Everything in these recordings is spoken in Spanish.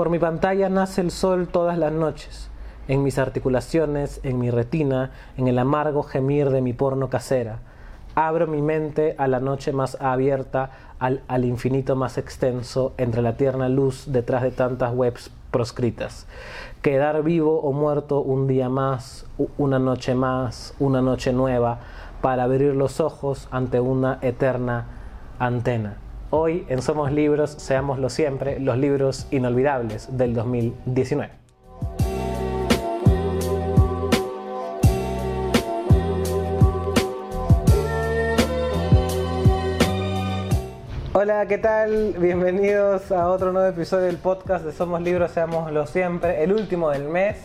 Por mi pantalla nace el sol todas las noches, en mis articulaciones, en mi retina, en el amargo gemir de mi porno casera. Abro mi mente a la noche más abierta, al, al infinito más extenso, entre la tierna luz detrás de tantas webs proscritas. Quedar vivo o muerto un día más, una noche más, una noche nueva, para abrir los ojos ante una eterna antena. Hoy en Somos Libros, seámoslo siempre, los libros inolvidables del 2019. Hola, ¿qué tal? Bienvenidos a otro nuevo episodio del podcast de Somos Libros, seámoslo siempre, el último del mes,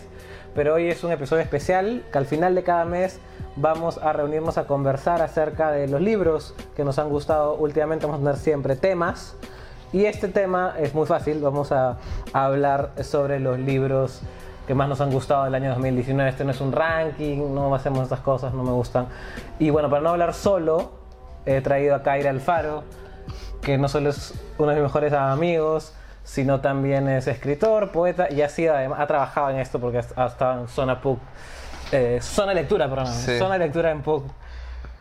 pero hoy es un episodio especial que al final de cada mes vamos a reunirnos a conversar acerca de los libros que nos han gustado últimamente, vamos a tener siempre temas. Y este tema es muy fácil, vamos a, hablar sobre los libros que más nos han gustado del año 2019, este no es un ranking, no hacemos estas cosas, no me gustan. Y bueno, para no hablar solo, he traído a Kaira Alfaro, que no solo es uno de mis mejores amigos, sino también es escritor, poeta y ha, sido, ha trabajado en esto porque ha estado en Zona PUC, eh, Zona Lectura, perdón, Sí. Zona Lectura en PUC,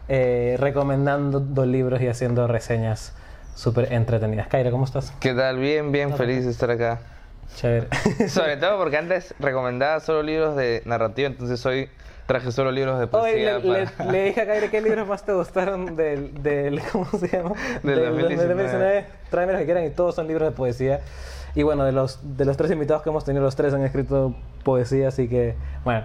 eh, recomendando dos libros y haciendo reseñas súper entretenidas. Kaira, ¿cómo estás? ¿Qué tal? Bien, bien, feliz de estar acá. Chévere. Sobre todo porque antes recomendaba solo libros de narrativa, entonces hoy traje solo libros de Hoy poesía. le, para- le- le dije a Kaira qué libros más te gustaron del, del ¿cómo se llama? Del 2019. Tráeme los que quieran y todos son libros de poesía. Y bueno, de los, de los tres invitados que hemos tenido, los tres han escrito poesía, así que bueno.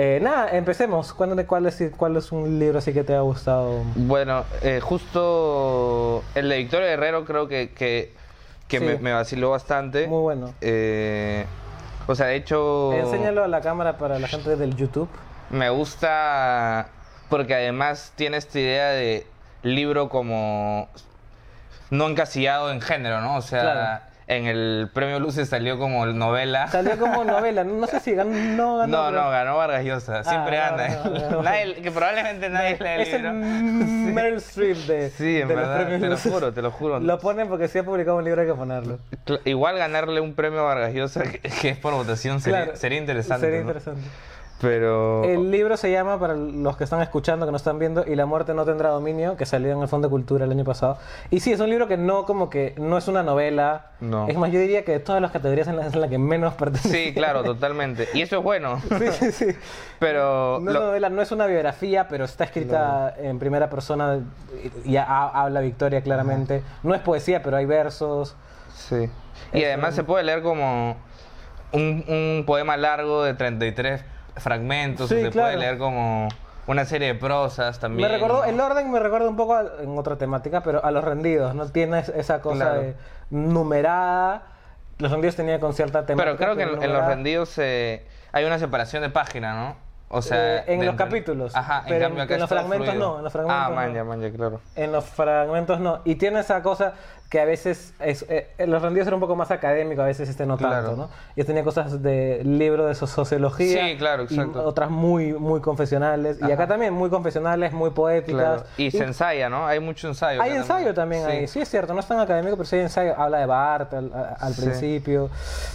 Eh, nada, empecemos. Cuéntame cuál es, cuál es un libro así que te ha gustado. Bueno, eh, justo el de Victoria Guerrero creo que, que, que Sí. me, me vaciló bastante. Muy bueno. Eh, o sea, de hecho... Enséñalo a la cámara para la gente del YouTube. Me gusta porque además tiene esta idea de libro como no encasillado en género, ¿no? O sea, Claro. En el premio Luces salió como novela. Salió como novela, no sé si ganó. No, ganó, No, no, ganó Vargas Llosa. Siempre Ah, no, no, no. Nadie- que probablemente nadie lee el Es el libro. Meryl Streep de, Sí, en de los verdad, premios te lo juro, te lo juro. Lo ponen porque si ha publicado un libro hay que ponerlo. Igual ganarle un premio a Vargas Llosa, que, que es por votación, sería, Claro, sería interesante. Sería ¿no? Pero. El libro se llama, para los que están escuchando, que no están viendo, Y la muerte no tendrá dominio, que salió en el Fondo de Cultura el año pasado. Y sí, es un libro que no como que no es una novela. No. Es más, yo diría que de todas las categorías es la, la que menos pertenece. Sí, claro, totalmente. Y eso es bueno. sí, sí, sí. Pero. No es lo- una novela, no es una biografía, pero está escrita en primera persona y ha- habla Victoria claramente. No es poesía, pero hay versos. Sí. Y además se puede leer como un, un poema largo de 33 fragmentos, Sí, se claro. puede leer como una serie de prosas también. Me recordó, ¿no? el orden me recuerda un poco a- en otra temática, pero a los rendidos, ¿no? Tiene es- esa cosa Claro. de numerada. Los rendidos tenía con cierta temática. Pero creo que en, en los rendidos eh, hay una separación de página, ¿no? O sea, Eh, en de los capítulos, Ajá, pero en cambio acá en los fragmentos fluido. no, en los fragmentos Ah, no. manja, claro. En los fragmentos no. Y tiene esa cosa que a veces. Es, eh, los rendidos era un poco más académico, a veces este no Claro. tanto, ¿no? Yo tenía cosas de libro de so- sociología. Sí, claro, y exacto. otras muy, muy confesionales. Y acá también muy confesionales, muy poéticas. Claro. Y se ensaya, ¿no? Hay mucho ensayo. Hay ensayo también Sí. ahí, sí es cierto, no es tan académico, pero sí hay ensayo. Habla de Barth al, al Sí. principio.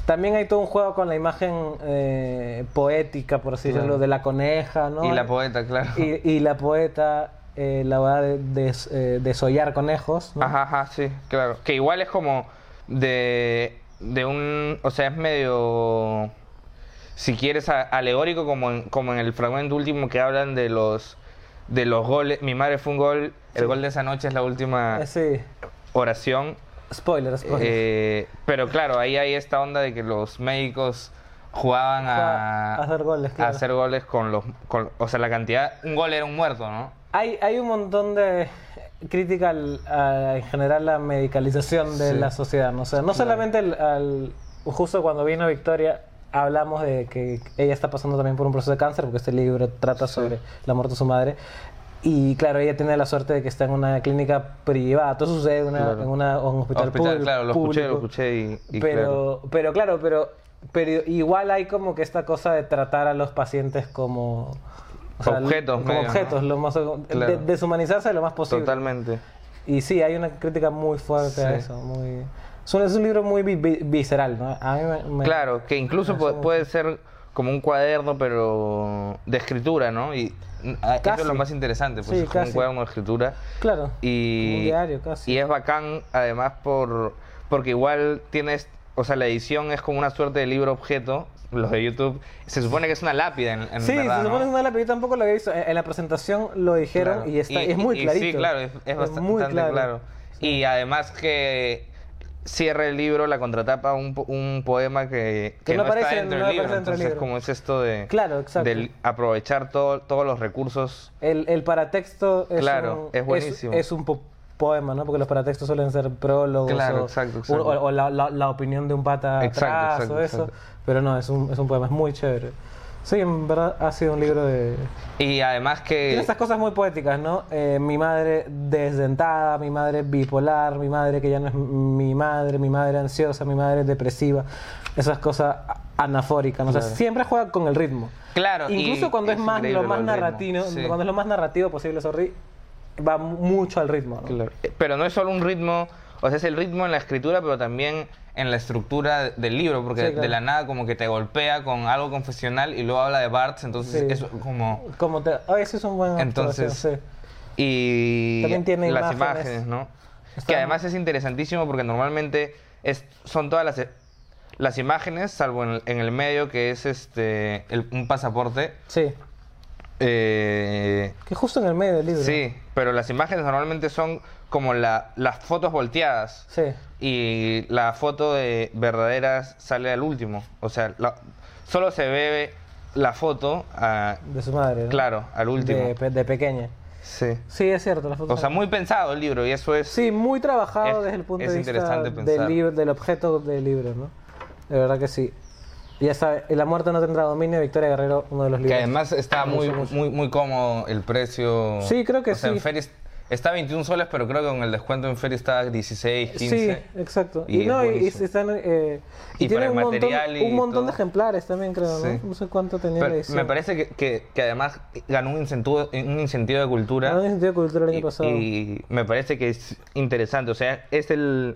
También hay todo un juego con la imagen eh, poética, por así decirlo, de la coneja, ¿no? Y la poeta, claro. Y, y la poeta, eh, la verdad, de, de, eh, desollar conejos. ¿no? Ajá, ajá, sí, claro. Que igual es como de, de un... O sea, es medio... Si quieres, a- alegórico como en, como en el fragmento último que hablan de los de los goles. Mi madre fue un gol. El gol de esa noche es la última Eh, sí, oración. spoiler, spoiler. Eh, pero claro, ahí hay esta onda de que los médicos jugaban a, A hacer goles, a claro. hacer goles con los... con- o sea, la cantidad... Un gol era un muerto, ¿no? Hay, hay un montón de crítica al- a, en general la medicalización de Sí. la sociedad. ¿no? O sea, no solamente el- al, justo cuando vino Victoria hablamos de que ella está pasando también por un proceso de cáncer, porque este libro trata sobre la muerte de su madre. Y claro, ella tiene la suerte de que está en una clínica privada. Todo sucede en, una, Claro. en una- en un hospital, Hospital, público. claro, lo escuché, lo escuché y, y claro. pero, pero claro, pero, pero igual hay como que esta cosa de tratar a los pacientes como... o sea, Objetos Como medio, objetos, ¿no? lo más, de- Claro. deshumanizarse lo más posible. Totalmente. Y sí, hay una crítica muy fuerte a eso, muy, Es un, es un libro muy vi- vi- visceral, ¿no? A mí me, me- Claro, que incluso puede ser como un cuaderno, pero de escritura, ¿no? Y mm, ah, eso es lo Casi. más interesante, pues Sí, es como un casi. cuaderno de escritura. Claro. Y, un diario, casi. y es bacán, además, por porque igual tienes, o sea, la edición es como una suerte de libro objeto, los de YouTube. Se supone que es una lápida, en, en Sí, verdad, se supone ¿no? que es una lápiz, yo tampoco lo había visto. En, en la presentación lo dijeron Claro. y está, es muy y clarito. Sí, claro, es, es bastante muy claro. Y además que cierra el libro, la contratapa, un, un poema que, Que no está aparece- dentro no del libro. Entonces, libro. como es esto de, Claro, exacto. de aprovechar todo- todos los recursos. El, el paratexto es Claro, un, es buenísimo. Es, un po- poema, ¿no? Porque los paratextos suelen ser prólogos Claro, o, exacto, o- exacto. o la, la- la opinión de un pata Exacto, atrás exacto, o eso. Pero no, es un, es un poema, es muy chévere. Sí, en verdad ha sido un libro de... Y además Tiene que... estas cosas muy poéticas, ¿no? Eh, mi madre desdentada, mi madre bipolar, mi madre que ya no es mi madre, mi madre ansiosa, mi madre depresiva. Esas cosas anafóricas, ¿no? O sea, Claro. siempre juega con el ritmo. Claro, y Incluso cuando es, más lo más narrativo, sí. cuando es lo más narrativo posible, sorry, va mu- mucho al ritmo, ¿no? Claro. Eh, Pero no es solo un ritmo, o sea, es el ritmo en la escritura, pero también en la estructura del libro, porque Sí, claro. de la nada como que te golpea con algo confesional y luego habla de Bart's, entonces Sí. es como... Como te, oh, ese es un buen Entonces, sí. Y También tiene las imágenes. imágenes, ¿no? Que además es interesantísimo porque normalmente es, son todas las, las imágenes, salvo en el, en el medio que es este el- un pasaporte. Sí, eh, que justo en el medio del libro. sí, pero las imágenes normalmente son como la, las fotos volteadas. Sí. Y la foto de verdaderas sale al último. O sea, la- solo se ve la foto, ah, De su madre, ¿no? claro, al último. De, pe- de pequeña. Sí. Sí, es cierto. O sea, muy pensado el libro y eso es... Sí, muy trabajado Es- desde el punto de vista del, libro, del objeto del libro, ¿no? De verdad que sí. Ya sabe, La muerte no tendrá dominio, Victoria Guerrero, uno de los Que libros. además está muy, muy, muy cómodo el precio. Sí, creo que o sea, en Feria está 21 soles, pero creo que con el descuento en Feria está 16, 15. Sí, exacto. Y no, y, están, eh, y, Y tiene un montón, y un montón de ejemplares también, creo, Sí. ¿no? No sé cuánto tenía Pero la edición. me parece que, que, que además ganó un incentivo, un incentivo de cultura. En el sentido de cultura el año pasado. y me parece que es interesante. O sea, es el.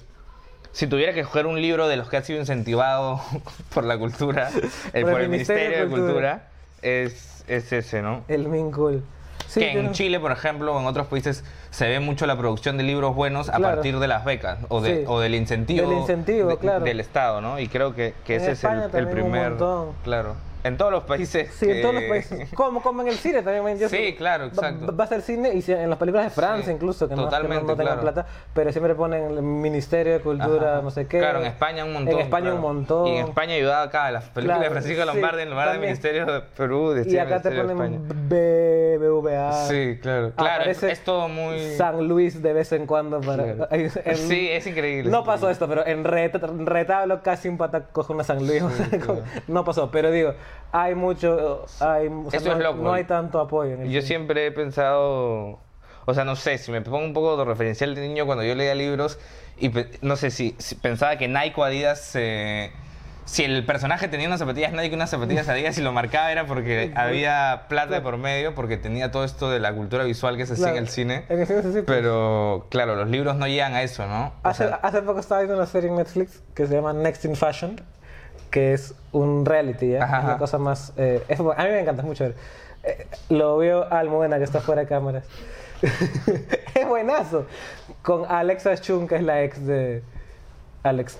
Si tuviera que escoger un libro de los que ha sido incentivado por la cultura, eh, por, el Ministerio, de Cultura, es, es ese, ¿no? El Min Cool. Sí, que en Chile, por ejemplo, o en otros países se ve mucho la producción de libros buenos a Claro. partir de las becas o, de, Sí. o del incentivo, Del incentivo, de- claro. del Estado, ¿no? Y creo que, que ese es el, el primer. Claro. En todos los países. Sí, en todos los países. Como, como en el cine también. yo Sí, sé- claro, va- exacto. Vas al cine y en las películas de Francia Sí, incluso, que no, que no- totalmente, no tengan claro. plata, pero siempre ponen el Ministerio de Cultura, Ajá. no sé qué. Claro, en España un montón. En España claro. un montón. Y en España ayudaba acá, las películas Claro, de Francisco Lombardi en lugar del. Ministerio de Perú, de Y acá te ponen España. B- BVA. Sí, claro. Claro, es, todo muy. San Luis de vez en cuando para... Claro. en- Sí, es increíble. No pasó esto, pero en reta- en retablo casi un pata coge una San Luis. o sea, claro. No pasó, pero digo, hay mucho... Hay, o sea, Eso no, es loco. no hay tanto apoyo en el Yo siempre he pensado, o sea, no sé, si me pongo un poco de referencial de niño cuando yo leía libros y no sé si, si pensaba que Nike o Adidas, eh, si el personaje tenía unas zapatillas Nike y unas zapatillas Adidas y lo marcaba era porque había plata por medio, porque tenía todo esto de la cultura visual que se hacía en el cine. En el cine sí, sí, pues. Pero claro, los libros no llegan a eso, ¿no? O Hace, sea, hace poco estaba viendo una serie en Netflix que se llama Next in Fashion, que es un reality, ¿ya? Ajá, Es la cosa más... eh, es a mí me encanta, mucho ver. Eh, lo veo Almudena, que está fuera de cámaras. es buenazo. Con Alexa Chung, que es la ex de Alex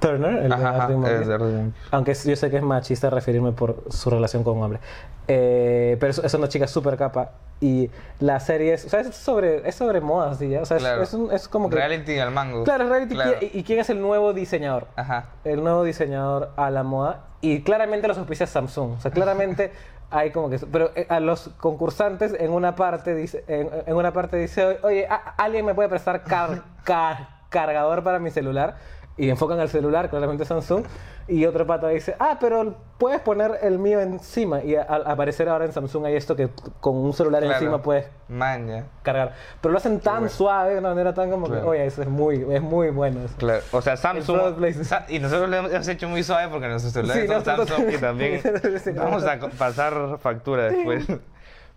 Turner, el de ajá, ajá, Arctic Monkeys. es de Aunque yo sé que es machista referirme por su relación con un hombre. Eh, pero es, una chica súper capa. Y la serie es, o sea, es sobre, es sobre modas, ¿sí? O sea, es- Claro. es, un- es como que... Reality al mango. Claro, reality. Claro. ¿Y, y quién es el nuevo diseñador? Ajá. El nuevo diseñador a la moda. Y claramente los auspicia Samsung. O sea, claramente hay como que... Pero eh, a los concursantes en una parte dice, en, en una parte dice oye, ¿a- ¿alguien me puede prestar car- car- cargador para mi celular? Y enfocan al celular, claramente Samsung. Y otro pata dice, ah, pero puedes poner el mío encima. Y al aparecer ahora en Samsung hay esto que con un celular Claro. encima puedes Man, ya. cargar. Pero lo hacen tan suave, de una manera tan como Claro. que, oye, eso es muy, es muy bueno. eso. Claro, o sea, Samsung. Sa- y nosotros lo hemos hecho muy suave porque nuestros celulares Sí, son nosotros Samsung y también. Sí, vamos a pasar factura después.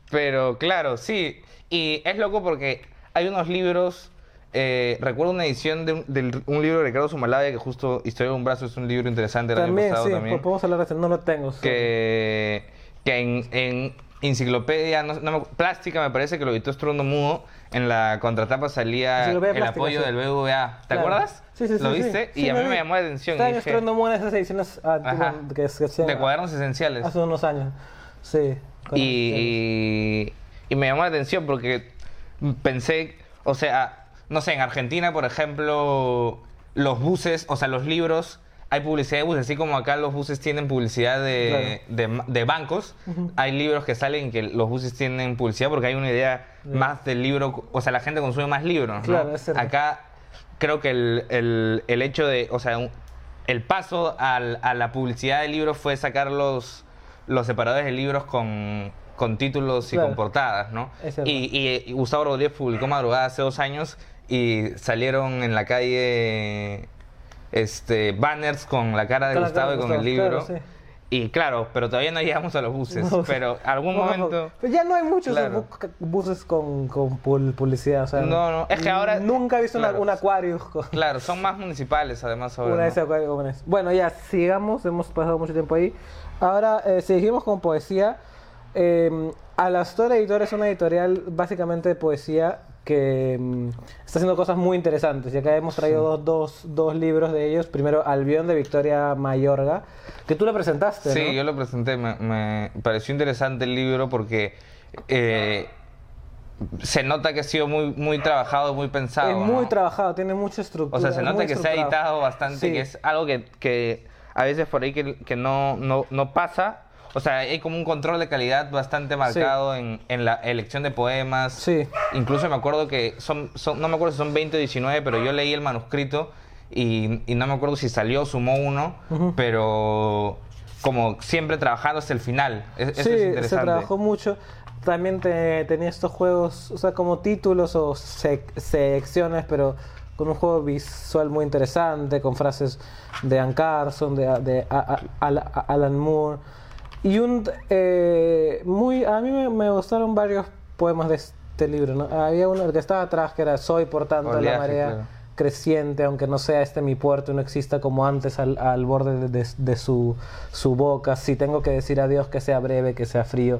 Pero claro, sí. Y es loco porque hay unos libros eh, recuerdo una edición de un, un libro de Ricardo Sumalaya que justo Historia de un brazo es un libro interesante del También, año pasado sí, también. pues podemos hablar de eso. No lo tengo. sí. que, que en, en enciclopedia no, no me- plástica me parece que lo editó Estrondo Mudo en la contratapa salía el Plástica, apoyo sí. del BVA ¿te Claro. acuerdas? Sí, sí, sí. ¿lo viste? Sí, y a mí me llamó la atención Está en dije, Buena esas ediciones que, de cuadernos esenciales hace unos años. Sí. y, y me llamó la atención porque pensé, o sea, no sé, en Argentina, por ejemplo, los buses, o sea, los libros, hay publicidad de buses, así como acá los buses tienen publicidad de, de- de bancos, hay libros que salen que los buses tienen publicidad porque hay una idea más del libro, o sea, la gente consume más libros, ¿no? Claro, es cierto. Acá creo que el, el- el hecho de, o sea, un- el paso al- a la publicidad del libro fue sacar los, los separadores de libros con, con títulos y con portadas, ¿no? Y, y- y Gustavo Rodríguez publicó Madrugada hace dos años y salieron en la calle este, banners con la cara de Gustavo y con el libro. claro, sí. Y claro, pero todavía no llegamos a los buses. No, pero algún momento... Pero ya no hay muchos Claro. buses con, con publicidad. O sea, No, no, es que ahora- Nunca he visto una- un acuario con Claro, son más municipales además ahora. una de esas acuarios eso. Bueno, ya, sigamos. Hemos pasado mucho tiempo ahí. Ahora, eh, seguimos con poesía. Eh, Alastor Editor es una editorial básicamente de poesía que mm, está haciendo cosas muy interesantes. Y acá hemos traído dos, dos, dos libros de ellos. Primero, Albión de Victoria Mayorga, que tú lo presentaste, Sí, ¿no? yo lo presenté. Me, me pareció interesante el libro porque eh, se nota que ha sido muy, muy trabajado, muy pensado. Es muy ¿no? trabajado, tiene mucha estructura. O sea, se nota que se ha editado bastante, Sí. que es algo que, que a veces por ahí que, que no, no, no pasa. O sea, hay como un control de calidad bastante marcado en, en la elección de poemas. Sí. Incluso me acuerdo que son, son, no me acuerdo si son 20 o 19, pero yo leí el manuscrito y, y no me acuerdo si salió, sumó uno, pero como siempre trabajando hasta el final. Es- eso sí, es se interesante. trabajó mucho. También te- tenía estos juegos, o sea, como títulos o sec- secciones, pero con un juego visual muy interesante, con frases de Ann Carson, de, de A- Alan Moore. Y un. eh, muy, a mí me, me gustaron varios poemas de este libro. ¿no? Había uno que estaba atrás que era Soy, por tanto, la marea claro. creciente, aunque no sea este mi puerto y no exista como antes al, al borde de, de- de su, su boca. Si tengo que decir adiós, que sea breve, que sea frío.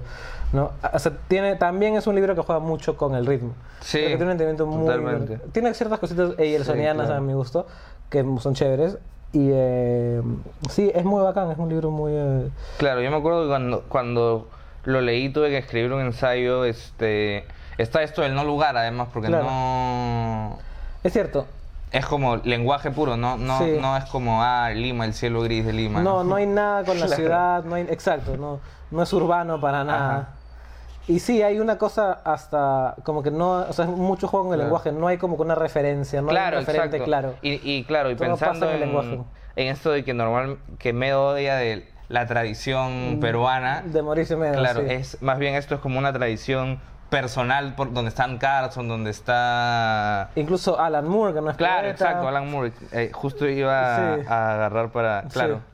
¿no? O sea, tiene, también es un libro que juega mucho con el ritmo. Sí, tiene un entendimiento muy. totalmente. Tiene ciertas cositas eyersonianas claro. a mi gusto, que son chéveres. Y eh, sí, es muy bacán, es un libro muy. eh, Claro, yo me acuerdo que cuando, cuando lo leí tuve que escribir un ensayo, este... Está esto del no lugar, además, porque Claro. no... Es cierto, Es como lenguaje puro, no, no, Sí. no es como, ah, Lima, el cielo gris de Lima. No, no hay nada con la ciudad, no hay, exacto, no, no es urbano para nada. Ajá. Y sí, hay una cosa hasta como que no, o sea, es mucho juego en el Claro. lenguaje, no hay como que una referencia, no claro, hay un referente exacto. claro. Y, y claro, y Todo pensando en el en, lenguaje. en esto de que normal, que me odia de la tradición peruana, De Mauricio Medo, claro, sí. es más bien esto es como una tradición personal por donde están Carson, donde está Incluso Alan Moore, que no es Claro, poeta. exacto, Alan Moore. Eh, justo iba a- Sí. a agarrar para. Claro. Sí.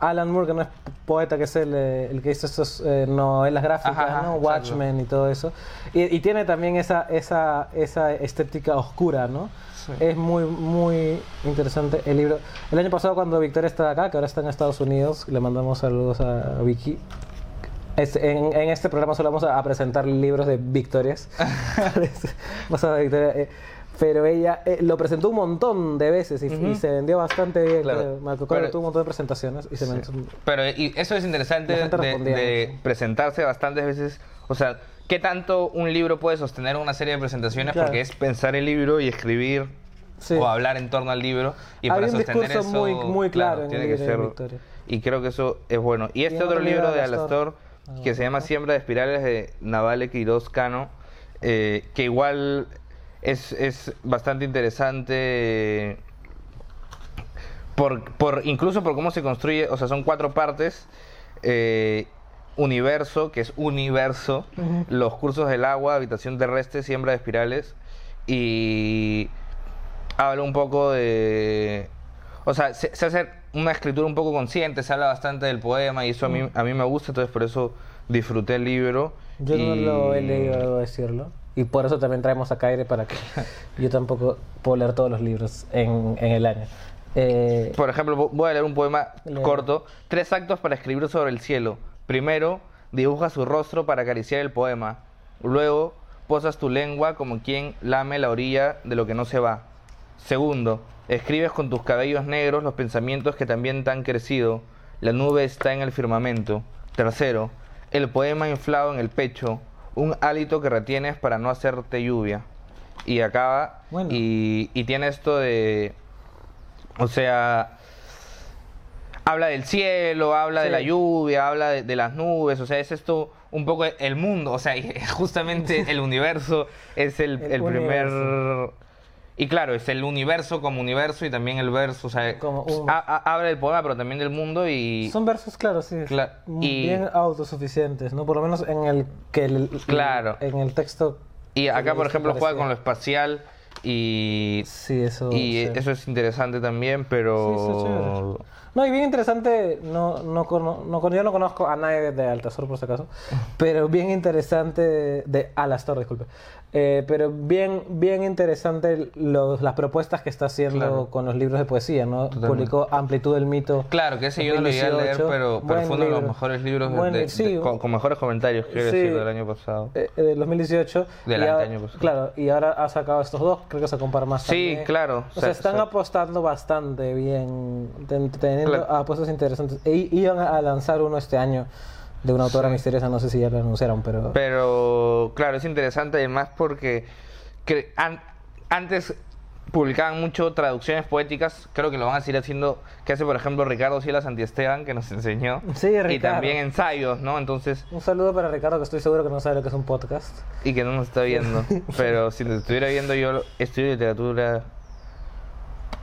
Alan Moore, que no es poeta, que es el, eh, el que hizo estas eh, novelas gráficas, Ajá, ¿no? Watchmen y todo eso. Y, y tiene también esa, esa, esa estética oscura, ¿no? Sí. Es muy, muy interesante el libro. El año pasado, cuando Victoria estaba acá, que ahora está en Estados Unidos, le mandamos saludos a Vicky. Este- en, en este programa solo vamos a, a presentar libros de Victorias. Vamos a Victoria, eh, pero ella eh, lo presentó un montón de veces y, y se vendió bastante bien. Claro. Marco Coro tuvo un montón de presentaciones y se vendió. Pero y eso es interesante de, presentarse bastantes veces. O sea, ¿qué tanto un libro puede sostener una serie de presentaciones? Claro. Porque es pensar el libro y escribir Sí. o hablar en torno al libro. Y para un sostener discurso eso, muy- muy claro en el tiene que ser. Victoria. Y creo que eso es bueno. Y este otro otro libro de Alastor. Alastor, que se llama Siembra de Espirales de Navale Quiroz Cano, eh, que igual es, es bastante interesante. Por, por, incluso por cómo se construye, o sea, son cuatro partes. eh, universo, que es universo, los cursos del agua, habitación terrestre, siembra de espirales. Y habla un poco de... O sea, se, se hace una escritura un poco consciente, se habla bastante del poema y eso a mí, a mí me gusta, entonces por eso disfruté el libro. Yo no lo he leído, debo decirlo. Y por eso también traemos a Kaire para que yo tampoco puedo leer todos los libros en, en el año. Eh, Por ejemplo, vo- voy a leer un poema corto. Tres actos para escribir sobre el cielo. Primero, dibuja su rostro para acariciar el poema. Luego, posas tu lengua como quien lame la orilla de lo que no se va. Segundo, escribes con tus cabellos negros los pensamientos que también te han crecido. La nube está en el firmamento. Tercero, el poema inflado en el pecho. Un hálito que retienes para no hacerte lluvia. Y acaba. Bueno. Y, y tiene esto de. O sea, habla del cielo, habla de la lluvia, habla de, de las nubes, o sea, es esto un poco el mundo, o sea, justamente el universo es el, El el primer... Y claro, es el universo como universo y también el verso, o sea, Como un- habla del poema, pero también del mundo y... Son versos, claro, sí. Cla- y- Bien autosuficientes, ¿no? Por lo menos en el que el, Claro. en el texto. Y acá, por Sí, ejemplo, juega con lo espacial y... Sí, eso. Y sí. eso es interesante también, Sí, está chévere. pero... No, y bien interesante, no, no, no, con- yo no conozco a nadie de Altazor por si acaso, pero bien interesante, de Alastor, disculpe, Eh, pero bien, bien interesante los, las propuestas que está haciendo Claro. con los libros de poesía, ¿no? Totalmente. Publicó Amplitud del Mito. Claro, que ese yo no lo llegué a leer, 2018. pero, fue uno de los mejores libros de- Buen de- li- sí. de- con, con mejores comentarios, quiero Sí. decir, del año pasado. eh, eh, del 2018. Del año pasado. Claro, y ahora ha sacado estos dos, creo que se compara más Sí, también. claro. O sea, están apostando bastante bien, ten- teniendo Claro. apuestas interesantes. E iban a lanzar uno este año de una autora misteriosa, no sé si ya lo anunciaron, pero... Pero, claro, es interesante además porque cre- an- antes publicaban mucho traducciones poéticas, creo que lo van a seguir haciendo, que hace por ejemplo Ricardo Silas Antiesteban, que nos enseñó. Sí, Y Ricardo. también ensayos, ¿no? Entonces, Un saludo para Ricardo, que estoy seguro que no sabe lo que es un podcast. y que no nos está viendo. Pero si nos estuviera viendo yo estudio literatura,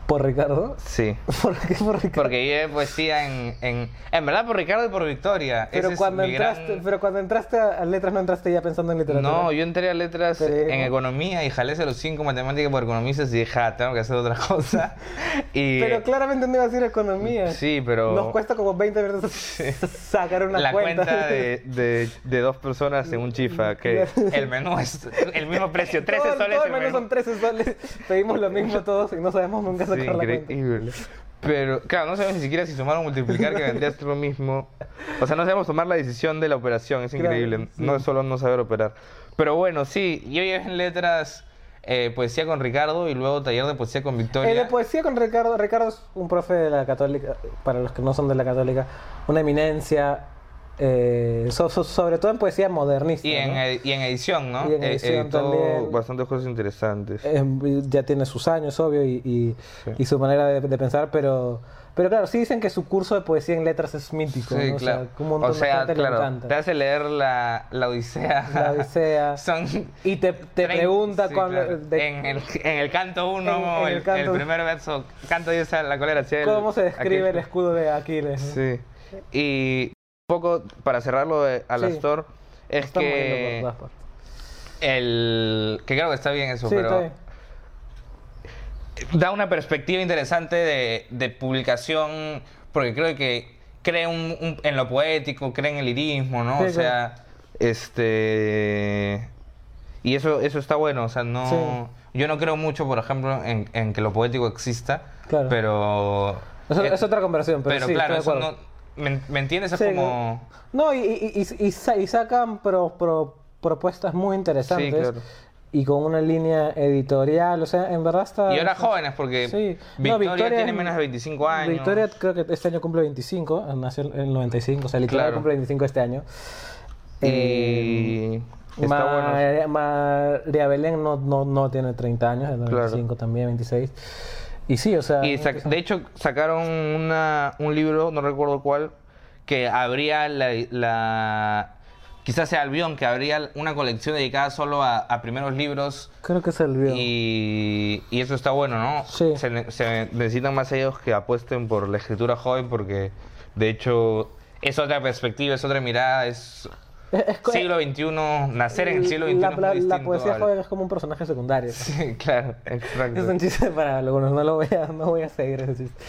¿Por Ricardo? sí. ¿Por qué por Ricardo? Porque de poesía en, en... En verdad por Ricardo y por Victoria. pero, Ese cuando gran- entraste, pero cuando entraste a a letras no entraste ya pensando en literatura. No, yo entré a letras Pero- en economía y jalé los cinco matemáticas por economistas y dije, ah, tengo que hacer otra cosa. y Pero claramente no iba a decir economía. Sí, pero- Nos cuesta como 20 minutos sacar una la cuenta. cuenta de, de, de dos personas en un chifa, que el menú es el mismo precio, 13 Todo- soles todo el menú. son 13 soles. Pedimos lo mismo todos y no sabemos nunca Sí, increíble. Pero, claro, no sabemos ni siquiera si sumar o multiplicar, que vendría a ser lo mismo. O sea, no sabemos tomar la decisión de la operación, es Claro, increíble. sí. No es solo no saber operar. Pero bueno, sí, yo llevé en letras eh, poesía con Ricardo y luego taller de poesía con Victoria. Eh, de poesía con Ricardo. Ricardo es un profe de la católica, para los que no son de la católica, una eminencia, eh, so- so- sobre todo en poesía modernista. Y en, ¿no? ed- y en edición, ¿no? Y en Eh, edición también. bastantes cosas interesantes. Eh, ya tiene sus años, obvio, y, y, Sí. y su manera de, de pensar, pero, pero claro, sí dicen que su curso de poesía en letras es mítico. Sí, ¿no? claro. O sea, un montón O de sea, gente le claro, encanta. te hace leer la, la Odisea. La Odisea. Son Y te, te pregunta sí, cuando, claro. de- en, el, en el canto 1, En- en el el, el primer verso, canto Dios a la cólera hacia él. cómo se describe el escudo de Aquiles. ¿no? Sí. Y poco para cerrarlo de Alastor, es Están moviendo por que el que creo que está bien eso, Sí, pero bien. da una perspectiva interesante de, de publicación, porque creo que cree un, un- en lo poético, cree en el lirismo, ¿no? Sí, o sea, este... Y eso, eso está bueno, o sea, no... Sí. Yo no creo mucho, por ejemplo, en, en que lo poético exista, Claro. pero... Es, eh, es otra conversación, pero, pero sí, claro, eso no... ¿Me, me entiendes? Es Sí, como... No, y, y, y- y sa- y sacan pro- pro- propuestas muy interesantes. Sí, claro. Y con una línea editorial, o sea, en verdad está... Y ahora jóvenes, porque Sí. No, Victoria, tiene menos de 25 años. Victoria creo que este año cumple 25, nació en el 95, o sea, literal Claro. cumple 25 este año. Eh, Y bueno. María, María Belén no, no, no tiene 30 años, es de Claro. 25 también, 26. Y sí, o sea... Y de hecho sacaron una, un libro, no recuerdo cuál, que habría la, la- Quizás sea Albión, que habría una colección dedicada solo a, a primeros libros. creo que se olvidó. Y, y eso está bueno, ¿no? Sí. Se necesitan más ellos que apuesten por la escritura joven, porque de hecho es otra perspectiva, es otra mirada, es Es- es co- siglo XXI, nacer en el siglo XXI la, es la- muy distinto. la poesía joven es como un personaje secundario. Sí, claro, exacto. Es un chiste para algunos, no lo voy a, no voy a seguir ese chiste.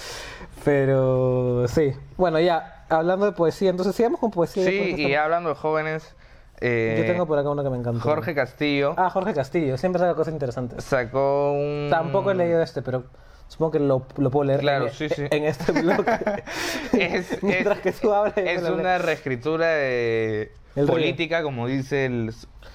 Pero sí. Bueno, ya, hablando de poesía, entonces sigamos con poesía. Sí, y estamos- hablando de jóvenes, eh, Yo tengo por acá uno que me encantó. Jorge Castillo Ah, Jorge Castillo. Siempre saca cosas interesantes. sacó un... Tampoco he leído este, pero supongo que lo, lo puedo leer Claro, en, sí, sí. en este blog. es, Mientras es- que tú hablas. es una reescritura de El política, como dice el,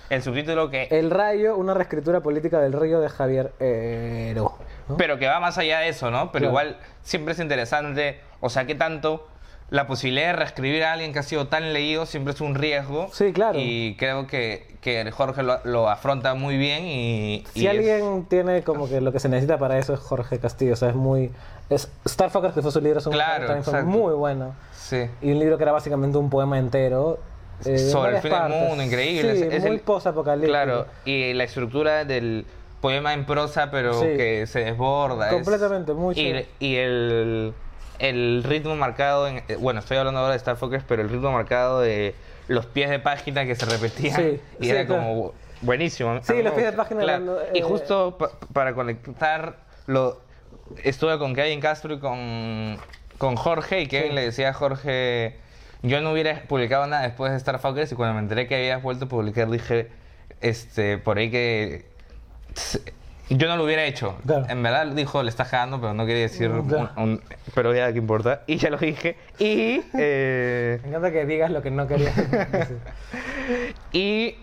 el subtítulo, que, El Rayo, una reescritura política del río de Javier Ero. ¿no? pero que va más allá de eso, ¿no? Pero Claro. igual siempre es interesante, o sea, que tanto la posibilidad de reescribir a alguien que ha sido tan leído siempre es un riesgo. Sí, claro. Y creo que, que Jorge lo, lo afronta muy bien y... Si y es- alguien tiene como que lo que se necesita para eso es Jorge Castillo, o sea, es muy... Es, Starfucker, que fue su libro, es un- Claro, muy bueno. Sí. Y un libro que era básicamente un poema entero. Eh, Sobre el fin del mundo, increíble. Sí, Es- es muy post-apocalíptico. Claro, y la estructura del poema en prosa, pero Sí. que se desborda. es- Completamente, muy y, el, el ritmo marcado, en, eh, bueno, estoy hablando ahora de Star Focus, pero el ritmo marcado de los pies de página que se repetían Sí, y sí, era claro. como buenísimo. Sí, los pies de página Claro, Y eh, justo pa- para conectar, lo, estuve con Kevin Castro y con, con Jorge y Kevin le decía a Jorge, yo no hubiera publicado nada después de Star Fox y cuando me enteré que habías vuelto a publicar dije, este, por ahí que yo no lo hubiera hecho. Claro. En verdad dijo, le estás cagando, pero no quería decir, Mm, claro. un- un- pero ya, ¿qué importa? Y ya lo dije. Y, eh, Me encanta que digas lo que no querías y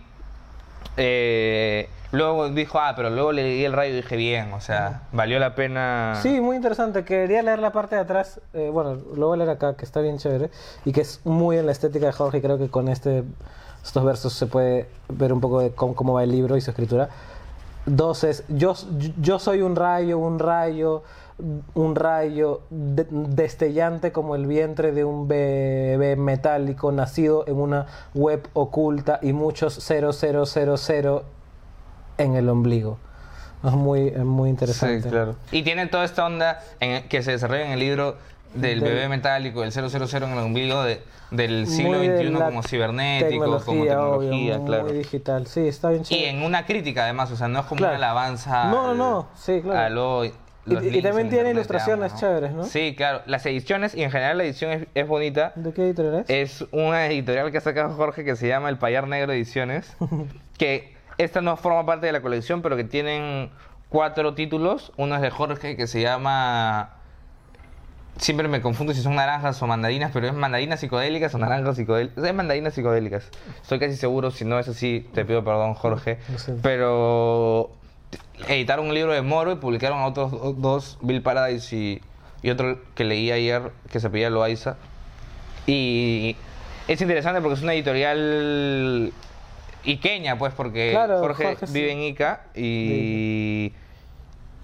eh, luego dijo, ah, pero luego leí el rayo y dije, bien, o sea, valió la pena. Sí, muy interesante. Quería leer la parte de atrás. eh, bueno, lo voy a leer acá, que está bien chévere. Y que es muy en la estética de Jorge. y Creo que con este, estos versos se puede ver un poco de cómo, cómo va el libro y su escritura. Dos es, yo, yo soy un rayo, un rayo, un rayo de- destellante como el vientre de un bebé metálico nacido en una web oculta y muchos 0000 en el ombligo. Es muy, es muy interesante. Sí, claro. Y tiene toda esta onda en- que se desarrolla en el libro del Del- bebé metálico, el 000 en el ombligo de- del siglo de XXI como cibernético, como tecnología, obvio, tecnología, muy claro. digital. Sí, está bien Y chévere. en una crítica además, o sea, no es como Claro. una alabanza. No, no, no, sí, claro. a lo- Y- también en tiene ilustraciones digamos, chéveres, ¿no? Sí, claro. Las ediciones, y en general la edición es, es bonita. ¿De qué editorial es? Es una editorial que ha sacado Jorge que se llama El Payar Negro Ediciones. que esta no forma parte de la colección, pero que tienen cuatro títulos. Uno es de Jorge que se llama. Siempre me confundo si son naranjas o mandarinas, pero es mandarinas psicodélicas o naranjas psicodélicas. Es mandarinas psicodélicas. Estoy casi seguro, si no es así, te pido perdón, Jorge. Pero editaron un libro de Moro y publicaron otros do- dos, Bill Paradise y, y otro que leí ayer que se pedía Loaiza. Y es interesante porque es una editorial iqueña, pues, porque Claro, Jorge, Jorge sí. vive en Ica y,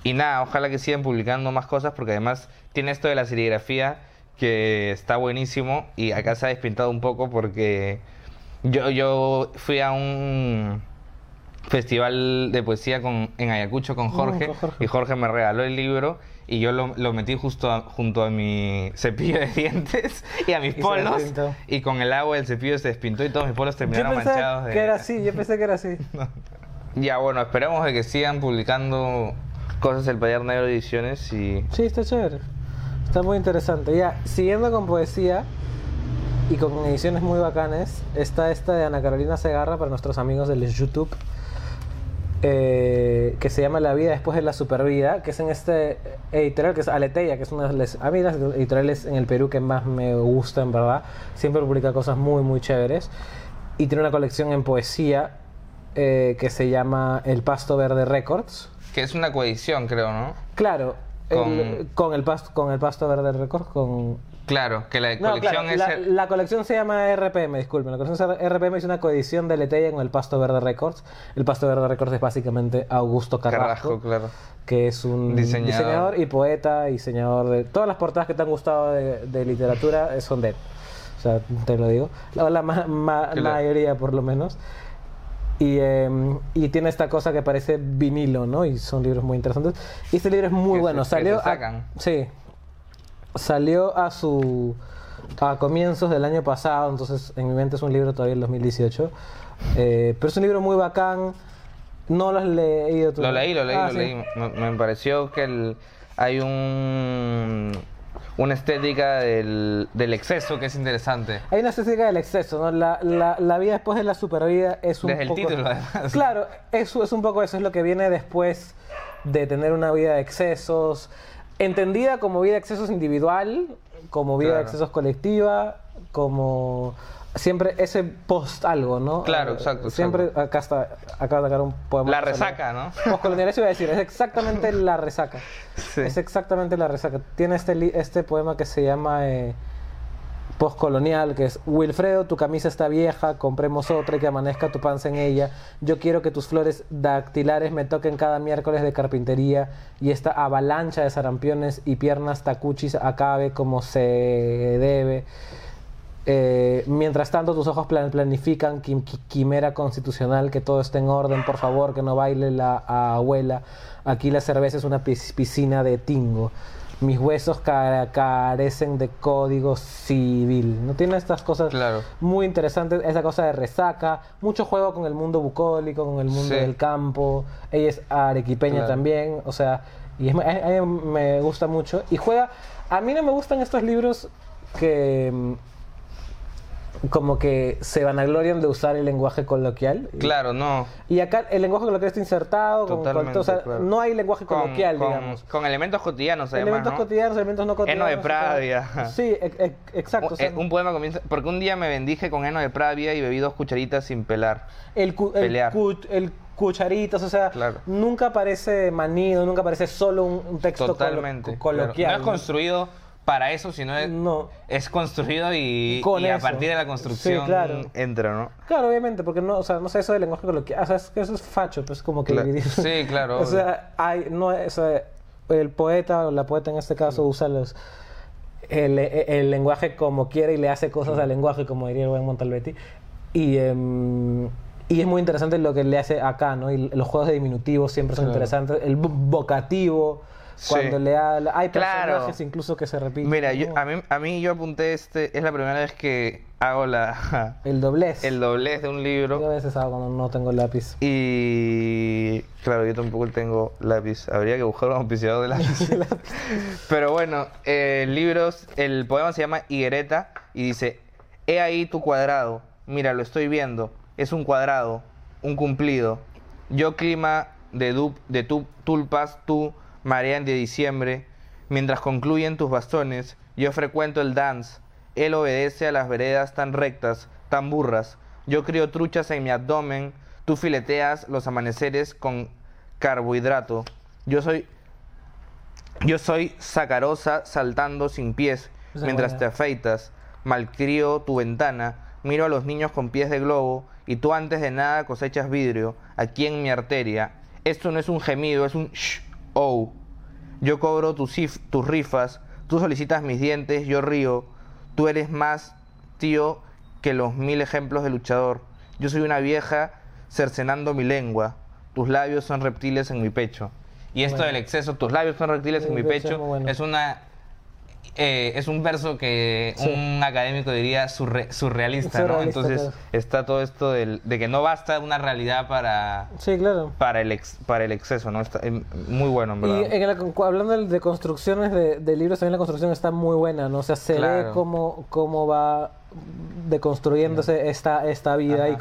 y nada, ojalá que sigan publicando más cosas porque además tiene esto de la serigrafía que está buenísimo y acá se ha despintado un poco porque yo, yo fui a un festival de poesía con, en Ayacucho con Mm, Jorge, y Jorge me regaló el libro y yo lo, lo metí justo a- junto a mi cepillo de dientes y a mis Y polos y con el agua del cepillo se despintó y todos mis polos Yo terminaron pensé manchados de... que era así, yo pensé que era así. Ya bueno, esperamos de que sigan publicando cosas del Payar Negro Ediciones y... Sí, está chévere. Está muy interesante. Ya, siguiendo con poesía y con ediciones muy bacanes, está esta de Ana Carolina Segarra para nuestros amigos del YouTube. Eh, que se llama La vida después de la supervida, que es en este editorial que es Aleteia, que es una de las, a mí las editoriales en el Perú que más me gustan, ¿verdad? Siempre publica cosas muy, muy chéveres. Y tiene una colección en poesía eh, que se llama El Pasto Verde Records. Que es una coedición, creo, ¿no? Claro, Con- el- con, el pasto, con el Pasto Verde Records, con Claro, que la no, colección claro, es... la, el- la colección se llama RPM, disculpen. La colección se- RPM es una coedición de Leteya con el Pasto Verde Records. El Pasto Verde Records es básicamente Augusto Carrasco, Carrasco, claro. que es un Diseñador. diseñador. y poeta, diseñador de todas las portadas que te han gustado de, de literatura eh, son de él. O sea, te lo digo. La, la ma- ma- Claro. mayoría, por lo menos. Y, eh, y tiene esta cosa que parece vinilo, ¿no? Y son libros muy interesantes. Y este libro es muy Que se- bueno. que se a- sacan. sí. Salió a su a comienzos del año pasado, entonces en mi mente es un libro todavía del 2018. Eh, pero es un libro muy bacán. No lo has leído tú. Lo leí, lo leí, Ah, lo sí. leí. Me, me pareció que el- hay un una estética del, del exceso que es interesante. Hay una estética del exceso, ¿no? La, la, la vida después de la supervida es un Desde el poco... título, además. Claro, eso es un poco eso, es lo que viene después de tener una vida de excesos, entendida como vida de excesos individual, como vida de Claro. excesos colectiva, como siempre ese post algo, ¿no? Claro, Eh, exacto, Siempre, acá está, acaba de sacar un poema. La resaca, ¿no? Postcolonial, eso iba a decir, es exactamente la resaca. Sí. Es exactamente la resaca. Tiene este, este poema que se llama eh, Postcolonial, que es Wilfredo, tu camisa está vieja, compremos otra y que amanezca tu panza en ella. Yo quiero que tus flores dactilares me toquen cada miércoles de carpintería y esta avalancha de sarampiones y piernas tacuchis acabe como se debe. Eh, mientras tanto, tus ojos plan- planifican quim- qui- quimera constitucional, que todo esté en orden, por favor, que no baile la abuela. Aquí la cerveza es una pis- piscina de tingo. Mis huesos ca- carecen de código civil. No tiene estas cosas Claro. muy interesantes, esa cosa de resaca, mucho juego con el mundo bucólico, con el mundo Sí. del campo. Ella es arequipeña Claro. también, o sea, y es, a, a mí me gusta mucho. Y juega, a mí no me gustan estos libros que mm, como que se vanaglorian de usar el lenguaje coloquial. Claro, no. Y acá el lenguaje coloquial está insertado, con Totalmente, cual- o sea, claro. no hay lenguaje Con, coloquial, con- digamos. con elementos cotidianos, además, elementos ¿no? cotidianos, elementos no cotidianos. de o sea, Pravia. Sí, e- e- exacto. Un, o sea, eh, un poema comienza... Porque un día me bendije con heno de Pravia y bebí dos cucharitas sin pelar. el, cu- el, pelear. cu- el cucharitas, o sea, Claro. nunca parece manido, nunca parece solo un, un texto colo- Totalmente. co- claro. coloquial. No es construido para eso, sino es, No. es construido y, Con y a partir de la Sí, construcción claro. entra, ¿no? Claro, obviamente, porque no, o sea, no sé eso del lenguaje coloquial, o sea, es que eso es facho, pues como que Cla- sí, claro, o sea, hay no es, o sea, el poeta o la poeta en este caso usa los el, el lenguaje como quiere y le hace cosas al lenguaje, como diría el buen Montalbetti. Y em, y es muy interesante lo que le hace acá, ¿no? Y los juegos de diminutivos siempre son Claro. interesantes. El vo- vocativo, Sí. cuando le da... Hay Claro. personajes incluso que se repiten. Mira, yo, ¿no? a, mí, a mí yo apunté este, es la primera vez que hago la, El doblez. el doblez de un Yo a libro veces hago cuando no tengo lápiz. y claro, yo tampoco tengo lápiz, habría que buscar un auspiciador de lápiz. Pero bueno, eh, el libro, el poema se llama Higuereta y dice, he ahí tu cuadrado, mira, lo estoy viendo, es un cuadrado, un cumplido. Yo clima de, du- de tu- tulpas, tú, marean de diciembre, mientras concluyen tus bastones, yo frecuento el dance, él obedece a las veredas tan rectas, tan burras, yo crío truchas en mi abdomen, tú fileteas los amaneceres con carbohidrato, yo soy yo soy sacarosa saltando sin pies Esa mientras buena. te afeitas. Malcrio tu ventana, miro a los niños con pies de globo y tú antes de nada cosechas vidrio aquí en mi arteria. Esto no es un gemido, es un shh, oh. Yo cobro tus, tus rifas, tú solicitas mis dientes, yo río. Tú eres más tío que los mil ejemplos de luchador. Yo soy una vieja cercenando mi lengua. Tus labios son reptiles en mi pecho. Y esto Bueno. del exceso, tus labios son reptiles en mi pecho, bueno. es una eh, es un verso que Sí. un académico diría surre- surrealista, ¿no? Entonces claro. está todo esto del- de que no basta una realidad para, Sí, claro. para, el, ex- para el exceso, ¿no? Está eh, muy bueno, en verdad. Y en la- cu- hablando de, construcciones de, de libros, también la construcción está muy buena, ¿no? O sea, se ve cómo, cómo va deconstruyéndose esta, esta vida y Ajá.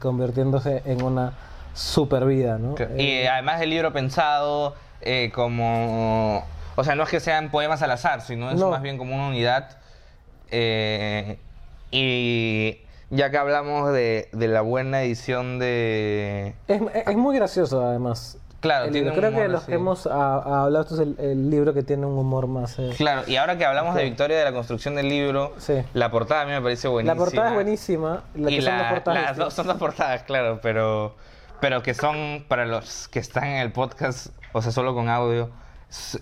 convirtiéndose en una super vida, ¿no? Que- Eh, Y además del libro pensado eh, como... O sea, no es que sean poemas al azar, sino es No. más bien como una unidad. eh, y ya que hablamos de, de la buena edición de... es, es muy gracioso, además. Claro, tiene un Creo humor que los que hemos a- a hablado, este es el, el libro que tiene un humor más... eh, Claro, y ahora que hablamos de Victoria de la construcción del libro, Sí. la portada a mí me parece buenísima. La portada es buenísima. La y que son la- dos portadas las dos son dos portadas, claro, pero, pero que son para los que están en el podcast, o sea, solo con audio.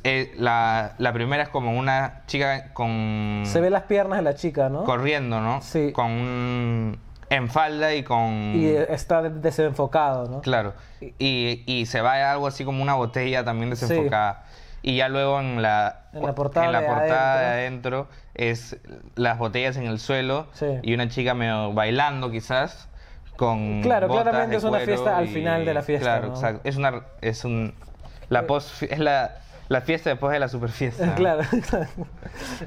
Eh, la, la primera es como una chica con Se ve las piernas de la chica, ¿no? corriendo, ¿no? Sí. Con un en falda y con Y eh, está de- desenfocado, ¿no? claro. Y, y se va algo así como una botella también desenfocada. Y ya luego en la, En la portada en la de portada de adentro es las botellas en el suelo Sí. y una chica medio bailando quizás con Claro, botas claramente de es una fiesta al final de la fiesta, Claro, ¿no? exacto. Es una es un la post es la La fiesta después de la superfiesta. Claro,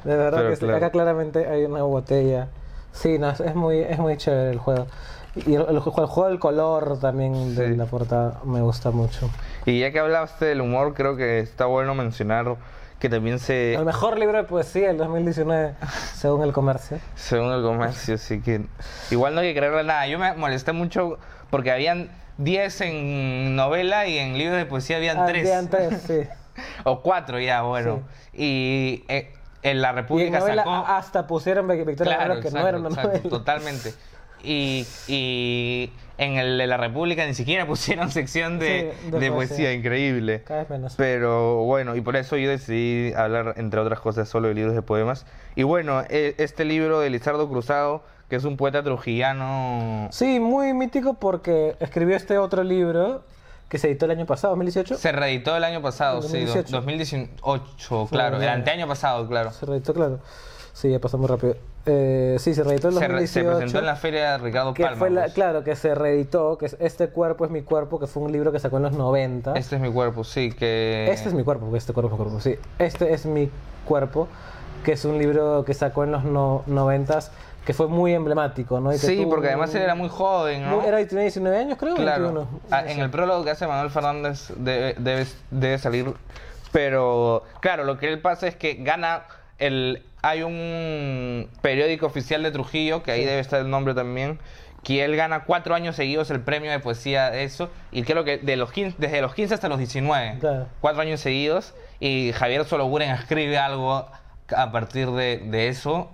de verdad Pero que sí. claro. acá claramente hay una botella. Sí, no, es- muy, es muy chévere el juego. Y el, el el juego del color también de Sí. la portada me gusta mucho. Y ya que hablaste del humor, creo que está bueno mencionar que también se... El mejor libro de poesía del 2019, según el comercio. Según el comercio, así que igual no hay que creerle nada. Yo me molesté mucho porque habían 10 en novela y en libros de poesía habían Ah, 3. habían tres, sí. o 4 ya, bueno. Y eh, en La Y en República novela sacó... hasta pusieron Vic- Victoria Claro, que no era una exacto, novela. totalmente. Y, y en el de La República ni siquiera pusieron sección de, Sí, de de poesía. poesía, increíble. Cada vez menos. Pero bueno, y por eso yo decidí hablar, entre otras cosas, solo de libros de poemas. Y bueno, e- este libro de Lizardo Cruzado, que es un poeta trujillano, Sí, muy mítico porque escribió este otro libro que se editó el año pasado, 2018. se reeditó el año pasado, sí, do- 2018. 2018, claro, el anteaño pasado, claro. Se reeditó, claro. Sí, ya pasó muy rápido. Eh, sí, se reeditó en Se, re- 2018. se presentó en la feria de Ricardo que Palma. fue la- pues. claro, que se reeditó, que es Este cuerpo es mi cuerpo, que fue un libro que sacó en los 90. Este es mi cuerpo, sí, que... Este es mi cuerpo, porque este cuerpo es mi cuerpo, sí. Este es mi cuerpo, que es un libro que sacó en los no, 90 que fue muy emblemático, ¿no? Y que Sí, porque un- además él era muy joven, Era, tenía 19 años, creo. Claro. 21. Ah, en el prólogo que hace Manuel Fernández debe, debe, debe salir. Pero, claro, lo que él pasa es que gana el. Hay un periódico oficial de Trujillo, que ahí debe estar el nombre también, que él gana cuatro años seguidos el premio de poesía de eso, y creo que de los 15 desde los 15 hasta los 19, Claro. cuatro años seguidos, y Javier Sologuren escribe algo a partir de, de eso,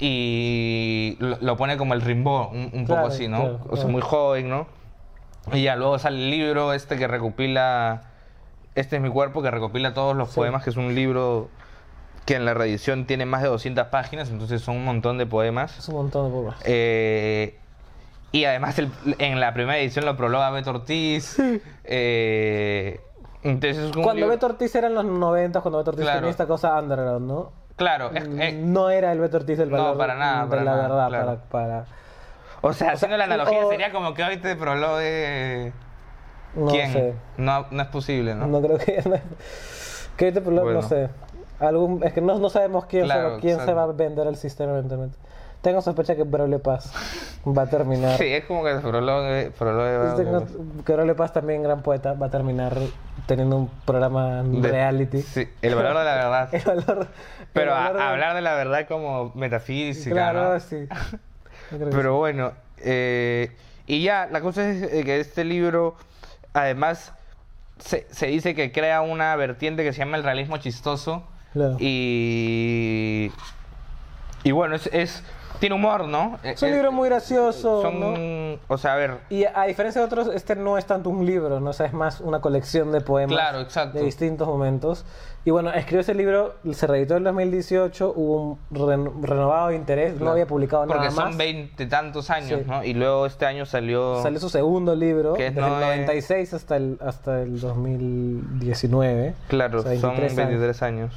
y lo, lo pone como el rimbo, un, un Claro, poco así, ¿no? claro, o sea, muy joven, ¿no? Y ya luego sale el libro este que recopila Este es mi cuerpo, que recopila todos los Sí. poemas, que es un libro que en la reedición tiene más de 200 páginas, entonces son un montón de poemas. Es un montón de poemas. Eh, y además el- en la primera edición lo prologa Beto Ortiz. Eh, entonces es un Cuando libro- Beto Ortiz era en los 90, cuando Beto Ortiz Claro. tenía esta cosa underground, ¿no? Claro, es- es- no era el Beto Ortiz del No, valor para nada, para la nada, verdad, claro. para, para... o sea, haciendo la analogía o- sería como que hoy te prologue... No ¿Quién? sé. No, no es posible, ¿no? No creo que... No, que te- no Bueno. sé. Algún, es que no, no sabemos quién, se, Claro, quién se va a vender al sistema eventualmente. Tengo sospecha que Braulio Paz va a terminar. Sí, es como que el prologue Tengo que Braulio Paz también gran poeta va a terminar teniendo un programa de- reality. Sí, el valor de la verdad. El valor, Pero el a- valor de- hablar de la verdad como metafísica, Claro, ¿no? sí. Pero bueno, eh, y ya, la cosa es eh, que este libro, además, se, se dice que crea una vertiente que se llama el realismo chistoso. Claro. Y. Y bueno, es, es- tiene humor, ¿no? Es un Eh, libro muy gracioso, Son, ¿no? o sea, a ver, Y a diferencia de otros, este no es tanto un libro, ¿no? O sea, es más una colección de poemas Claro, exacto. de distintos momentos. Y bueno, escribió ese libro, se reeditó en 2018, hubo un ren- renovado interés, no había publicado porque nada más. son veintitantos años, Sí. ¿no? Y luego este año salió. Salió su segundo libro, Que es desde el Noé. 96 hasta el, hasta el 2019. Claro, O sea, son 23 años. 23 años.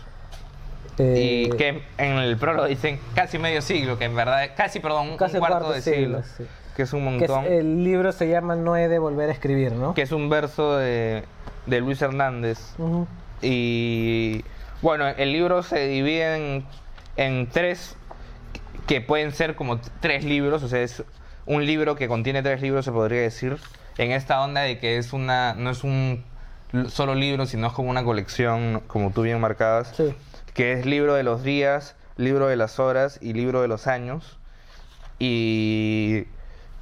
Eh, Y que en el prólogo dicen casi medio siglo, que en verdad, casi, perdón, un Casi un cuarto, cuarto de siglo, siglo. sí. Que es un que es- montón. el libro se llama No he de volver a escribir, ¿no? Que es un verso de, de Luis Hernández. Y bueno, el libro se divide en, en tres, que pueden ser como tres libros, o sea, es un libro que contiene tres libros, se podría decir, en esta onda de que es una, no es un solo libro, sino es como una colección, como tú bien marcabas, Sí. Que es libro de los días, libro de las horas y libro de los años. Y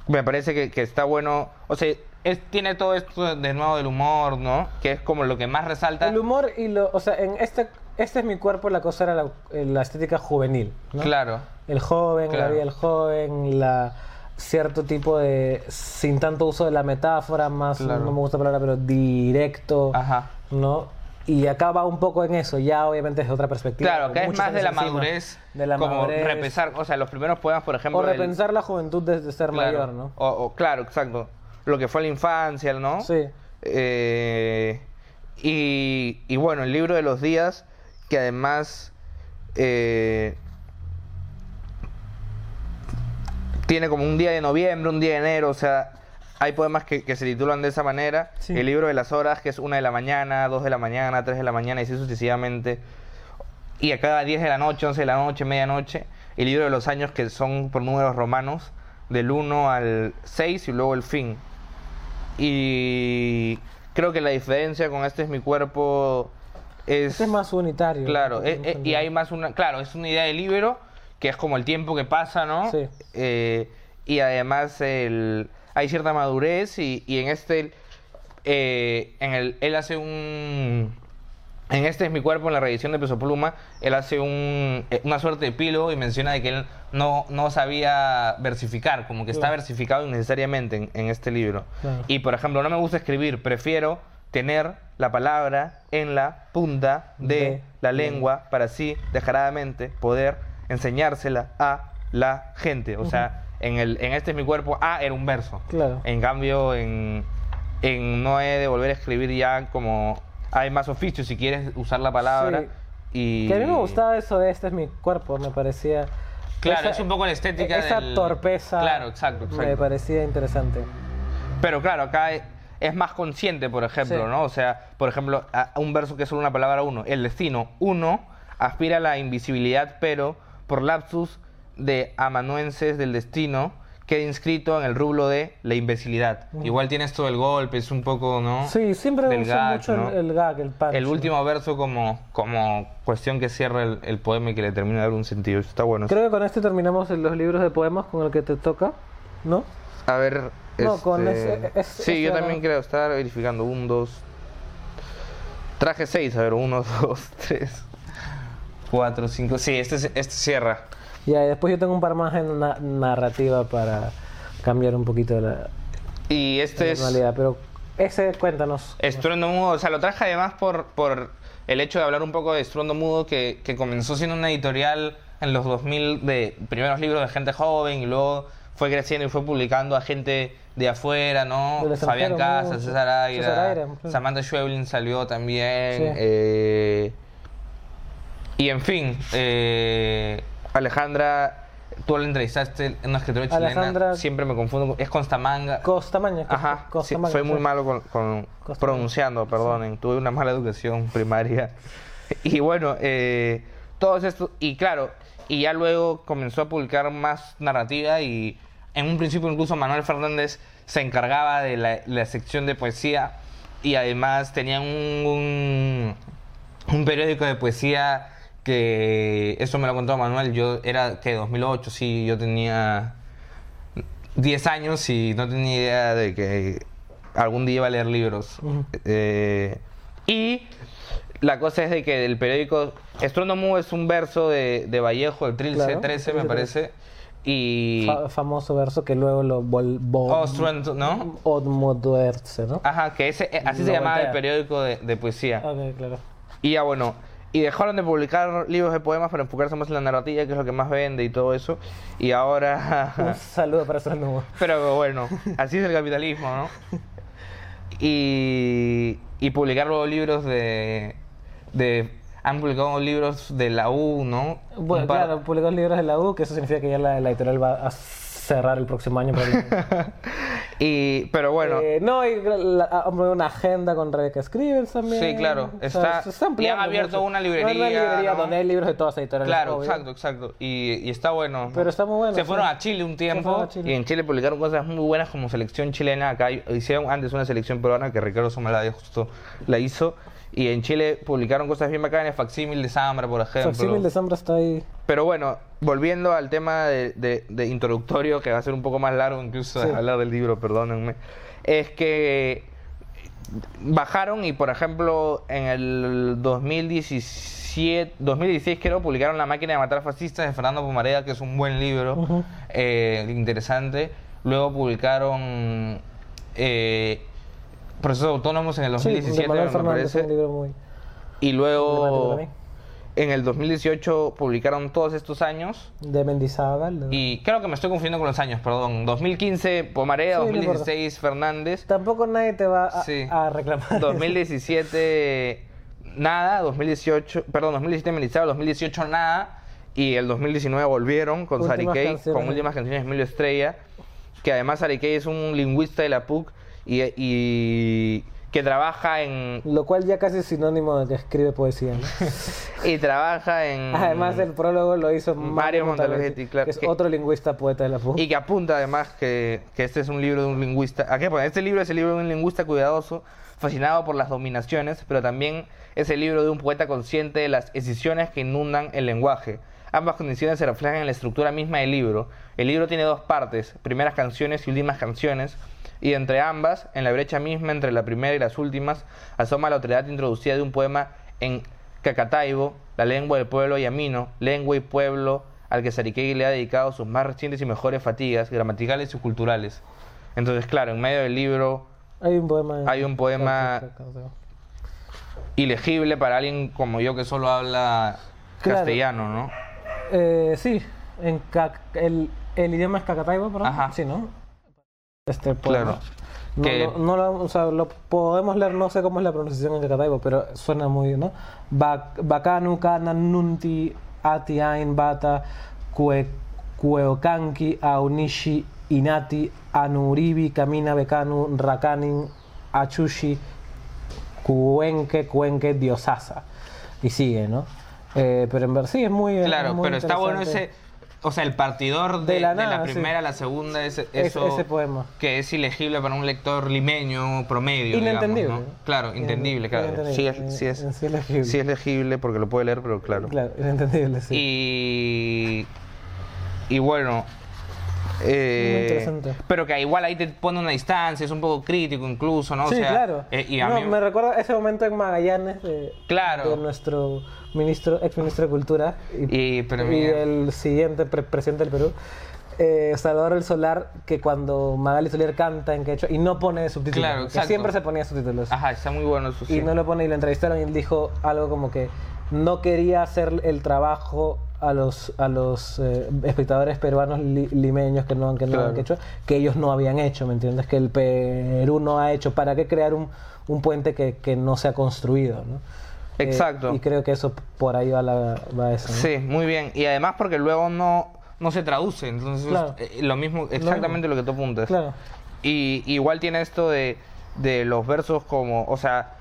me parece que, que está bueno, o sea, es, tiene todo esto de nuevo del humor, ¿no? Que es como lo que más resalta. El humor y lo. O sea, en este, este es mi cuerpo, la cosa era la, la estética juvenil, ¿no? Claro. El joven, la Claro. vida del joven, la cierto tipo de. sin tanto uso de la metáfora, más. Claro. no me gusta la palabra, pero directo, Ajá. ¿no? Y acá va un poco en eso, ya obviamente desde otra perspectiva. Claro, que es más de la encima, madurez, De la como madurez. repensar, o sea, los primeros poemas, por ejemplo, O del- repensar la juventud desde ser claro, mayor, ¿no? O, o- claro, exacto. Lo que fue la infancia, ¿no? Sí. Eh, y, y bueno, el libro de los días, que además eh, tiene como un día de noviembre, un día de enero, o sea, hay poemas que, que se titulan de esa manera. Sí. El libro de las horas, que es una de la mañana, dos de la mañana, tres de la mañana y así sucesivamente. Y a cada 10 de la noche, 11 de la noche, medianoche. El libro de los años, que son por números romanos, del 1 al 6 y luego el fin. Y creo que la diferencia con este es mi cuerpo es... Este es más unitario. Claro, ¿no? eh, eh, y hay más una... Claro, es una idea de libro, que es como el tiempo que pasa, ¿no? Sí. Eh, y además el, hay cierta madurez y, y en este... eh, en el, él hace un... En este es mi cuerpo, en la reedición de Peso Pluma, él hace un, eh, una suerte de epílogo y menciona de que él no, no sabía versificar, como que está versificado innecesariamente en, en este libro. Claro. Y por ejemplo, no me gusta escribir, prefiero tener la palabra en la punta de, De la lengua para así, descaradamente, poder enseñársela a la gente. O sea, en, el, en este es mi cuerpo, A era un verso. Claro. En cambio, en, en no he de volver a escribir ya como hay más oficios si quieres usar la palabra. Sí. Y... Que a mí me gustaba eso de este es mi cuerpo, me parecía. Claro, esa- es un poco la estética Esa del- torpeza. Claro, exacto, Me parecía interesante. Pero claro, acá es, más consciente, por ejemplo, Sí. ¿no? O sea, por ejemplo, un verso que es solo una palabra uno. El destino, uno, aspira a la invisibilidad, pero por lapsus de amanuenses del destino, queda inscrito en el rublo de la imbecilidad. Igual tiene esto del golpe, es un poco, ¿no? Sí, siempre Del gag, mucho ¿no? el, el gag, el punch. El último verso como, como cuestión que cierra el, el poema y que le termina de dar un sentido. Eso Está bueno. Creo que con este terminamos los libros de poemas con el que te toca, ¿no? A ver. No, con este, ese- es- sí, ese yo era- también creo estar verificando. Un, dos. Traje seis, a ver, uno, dos, tres, cuatro, cinco. Sí, este, este cierra. Ya, y después yo tengo un par más en na- narrativa para cambiar un poquito la, Y este la es tonalidad, pero ese cuéntanos. Estruendo Mudo. O sea, lo traje además por, por el hecho de hablar un poco de Estruendo Mudo, que, que comenzó siendo una editorial en los 2000 de primeros libros de gente joven y luego fue creciendo y fue publicando a gente de afuera, ¿no? Fabián Casas. César Aira, César Aira, claro. Samantha Schweblin salió también. Sí. eh, y en fin, eh, Alejandra, tú la entrevistaste, una escritora chilena, Alejandra- siempre me confundo, con- es Constamanga. Costamaña. Costa- Ajá, sí, Costamaña, soy muy sí. malo con, con pronunciando, perdonen. Tuve una mala educación primaria. Y bueno, eh, todos estos, y claro, y ya luego comenzó a publicar más narrativa y en un principio incluso Manuel Fernández se encargaba de la, la sección de poesía y además tenían un, un, un periódico de poesía que, eso me lo contó Manuel, yo era que 2008, sí, yo tenía 10 años y no tenía idea de que algún día iba a leer libros. Eh, y la cosa es de que el periódico Estruendo Mu es un verso de, de Vallejo, el Trilce Claro, 13 me parece. Y... Fa- famoso verso que luego lo volvó. ¿no? Odmoduerce, ¿no? Ajá, que ese, eh, así Lo se llamaba el periódico de, de poesía. Ok, claro. Y ya bueno, y dejaron de publicar libros de poemas para enfocarse más en la narrativa, que es lo que más vende y todo eso. Y ahora... Un saludo para Mudo. Pero bueno, así es el capitalismo, ¿no? Y, y publicar luego libros de, de... Han publicado libros de la U, ¿no? Bueno, claro, publicó libros de la U, que eso significa que ya la, la editorial va a cerrar el próximo año. y, pero bueno, Eh, no, y la- una agenda con Rebeca Escribes también. Sí, claro, O sea, está- está y han abierto mucho. una librería, Una librería ¿no? donde hay libros de todas las editoriales. claro, obvio. exacto, exacto. Y, y está bueno. Pero está muy bueno, Se fueron a Chile un tiempo Chile. y en Chile publicaron cosas muy buenas como selección chilena. Acá hicieron antes una selección peruana que Ricardo Somalade justo la hizo. Y en Chile publicaron cosas bien bacanas, Facsímil de Zambra, por ejemplo. Facsímil de Zambra está ahí. Pero bueno, volviendo al tema de, de- de introductorio, que va a ser un poco más largo incluso Sí. hablar del libro, perdónenme, es que bajaron y, por ejemplo, en el 2017, 2016 creo, publicaron La máquina de matar fascistas de Fernando Pomareda, que es un buen libro, eh, interesante. Luego publicaron eh, Procesos Autónomos en el Sí, 2017, de Manuel me parece. un libro muy Y luego... En el 2018 publicaron todos estos años. De Mendizábal. de- Y creo que me estoy confundiendo con los años, perdón. 2015 Pomarea, Sí, no importa. 2016 Fernández, Tampoco nadie te va a, Sí. a reclamar. 2017 nada, 2018, perdón, 2017 Mendizábal, 2018 nada y el 2019 volvieron con Últimas Sari Kay, canciones. con últimas canciones de Emilio Estrella que además Arequey es un lingüista de la PUC y, y que trabaja en Lo cual ya casi es sinónimo de que escribe poesía. ¿no? y trabaja en Además, el prólogo lo hizo Mario Montalbetti, claro, que es que- otro lingüista poeta de la PUC. y que apunta además que, que este es un libro de un lingüista. ¿A qué pone? Este libro es el libro de un lingüista cuidadoso, fascinado por las dominaciones, pero también es el libro de un poeta consciente de las escisiones que inundan el lenguaje. Ambas condiciones se reflejan en la estructura misma del libro. El libro tiene dos partes, primeras canciones y últimas canciones, y entre ambas, en la brecha misma entre la primera y las últimas, asoma la autoridad introducida de un poema en Cacataibo, la lengua del pueblo yamino, lengua y pueblo al que Sariquegui le ha dedicado sus más recientes y mejores fatigas gramaticales y culturales. Entonces, claro, en medio del libro Hay un poema. Hay un poema- ilegible para alguien como yo que solo habla Claro. castellano, ¿no? Eh, sí, en el, el idioma es Cacataibo, perdón. Ajá. Sí, ¿no? Este poema. Claro. No, Que- no, no lo, o sea, lo podemos leer, no sé cómo es la pronunciación en Cacataibo, pero suena muy, ¿no? Ba- Bacanu, Kana, Nunti, Ati, Ain, Bata, Kue, Kueokanki, Aunishi, Inati, Anuribi, Kamina, Bekanu, Rakanin, Achushi, Cuenque, Cuenque, Diosasa. Y sigue, ¿no? Eh, pero en verdad sí es muy. es Claro, muy pero está bueno ese... O sea, el partidor de, De la de nada, primera a la segunda es Es- eso ese poema. que es ilegible para un lector limeño promedio. Inentendible. digamos, ¿no? Claro, entendible, claro. Inentendible. Sí es, sí, es, Sí es legible. sí es legible porque lo puede leer, pero claro. Claro, inentendible, sí. Y, y bueno, eh, Muy interesante. pero que igual ahí te pone una distancia, es un poco crítico incluso, ¿no? O sí, sea, claro. eh, y a No, mí- me recuerda ese momento en Magallanes de, Claro. de nuestro ministro, ex ministro de Cultura y, el siguiente pre- presidente del Perú, eh, Salvador El Solar, que cuando Magali Soler canta en quechua y no pone subtítulos, Claro, que siempre se ponía subtítulos. Ajá, está muy bueno eso sí. y no lo pone y lo entrevistaron y él dijo algo como que no quería hacer el trabajo a los a los eh, espectadores peruanos li- limeños que no que no Claro. habían hecho que ellos no habían hecho me entiendes que el Perú no ha hecho para qué crear un, un puente que, que no se ha construido ¿no? Eh, Exacto. y creo que eso por ahí va, la, va eso ¿no? Sí, muy bien. Y además porque luego no, no se traduce, entonces Claro. eh, lo mismo, exactamente lo, que tú apuntas. claro Y igual tiene esto de, de los versos como, o sea,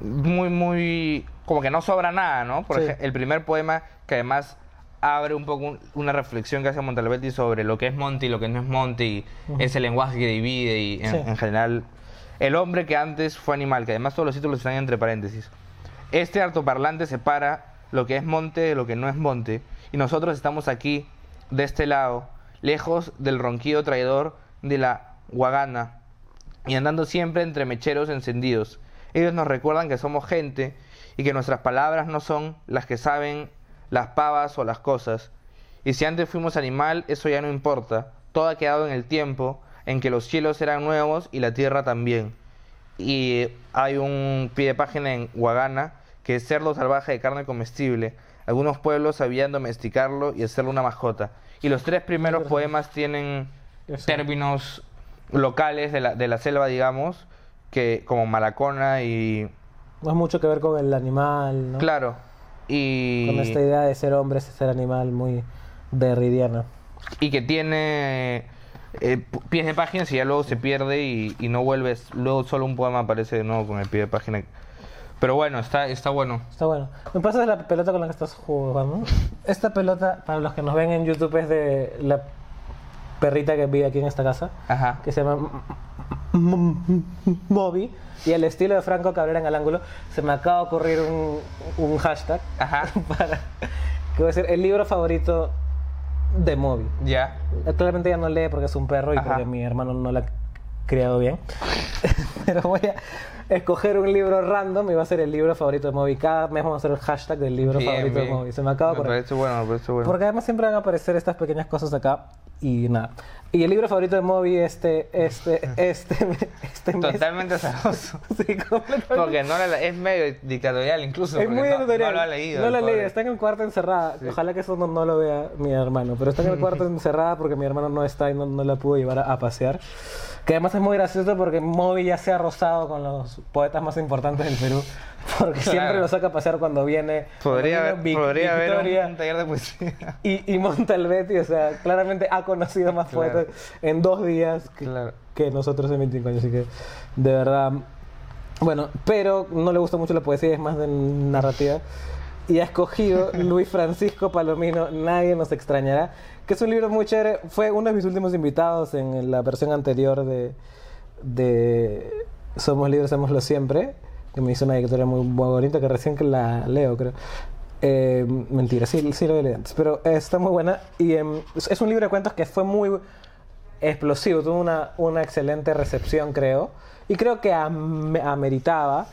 muy, muy, como que no sobra nada, ¿no? Por Sí. ejemplo, el primer poema que además abre un poco un- una reflexión que hace Montalbetti sobre lo que es monte y lo que no es monte y ese lenguaje que divide y en, Sí. en general el hombre que antes fue animal, que además todos los títulos están entre paréntesis. Este altoparlante separa lo que es monte de lo que no es monte y nosotros estamos aquí, de este lado, lejos del ronquido traidor de la guagana y andando siempre entre mecheros encendidos. Ellos nos recuerdan que somos gente y que nuestras palabras no son las que saben las pavas o las cosas. Y si antes fuimos animal, eso ya no importa. Todo ha quedado en el tiempo en que los cielos eran nuevos y la tierra también. Y hay un pie de página en Guagana que es cerdo salvaje de carne comestible. Algunos pueblos sabían domesticarlo y hacerlo una mascota. Y los tres primeros poemas tienen términos locales de la, de la selva, digamos, que como malacona y... no es mucho que ver con el animal ¿no? Claro. Y, con esta idea de ser hombre ser animal muy derridiana y que tiene eh, pies de páginas y ya luego se pierde y, y no vuelves. Luego solo un poema aparece de nuevo con el pie de página. Pero bueno, está, está bueno. Está bueno. ¿Me pasas la pelota con la que estás jugando? Esta pelota, para los que nos ven en YouTube, es de la perrita que vive aquí en esta casa, Ajá. que se llama Moby. Y el estilo de Franco Cabrera en el ángulo, se me acaba de ocurrir un, un hashtag Ajá. para que va a ser el libro favorito de Moby. Ya. Claramente ya no lee porque es un perro y Ajá. porque mi hermano no la ha criado bien. Pero voy a escoger un libro random y va a ser el libro favorito de Moby. Cada mes vamos a hacer el hashtag del libro Bien, favorito bien. de Moby. Se me acaba de Me parece bueno, me parece bueno. Porque además siempre van a aparecer estas pequeñas cosas acá y nada. Y el libro favorito de Moby este, este, este, este mes. Totalmente azaroso. Sí, completamente. Porque no la- es medio dictatorial incluso. Es muy no, editorial. no lo ha leído. No lo ha leído. Está en el cuarto encerrada. Ojalá que eso no, no lo vea mi hermano. Pero está en el cuarto encerrada porque mi hermano no está y no, no la pudo llevar a, a pasear. Que además es muy gracioso porque Moby ya se ha rozado con los poetas más importantes del Perú. Porque siempre Claro. lo saca a pasear cuando viene. Podría, cuando haber- viene Vic- podría haber Victoria un taller de poesía. y, y Montalbetti, o sea, claramente ha conocido más Claro. poetas en dos días que, Claro. que nosotros en 25 años. Así que, de verdad. Bueno, pero no le gusta mucho la poesía, es más de narrativa. Y ha escogido Luis Francisco Palomino, Nadie nos extrañará, que es un libro muy chévere. Fue uno de mis últimos invitados en la versión anterior de, de Somos Libres, Hagámoslo Siempre, que me hizo una editorial muy, bonita, que recién que la leo, creo. Eh, mentira, sí, sí lo leí antes, pero eh, está muy buena. Y em, es un libro de cuentos que fue muy explosivo, tuvo una, una excelente recepción, creo. Y creo que am- ameritaba.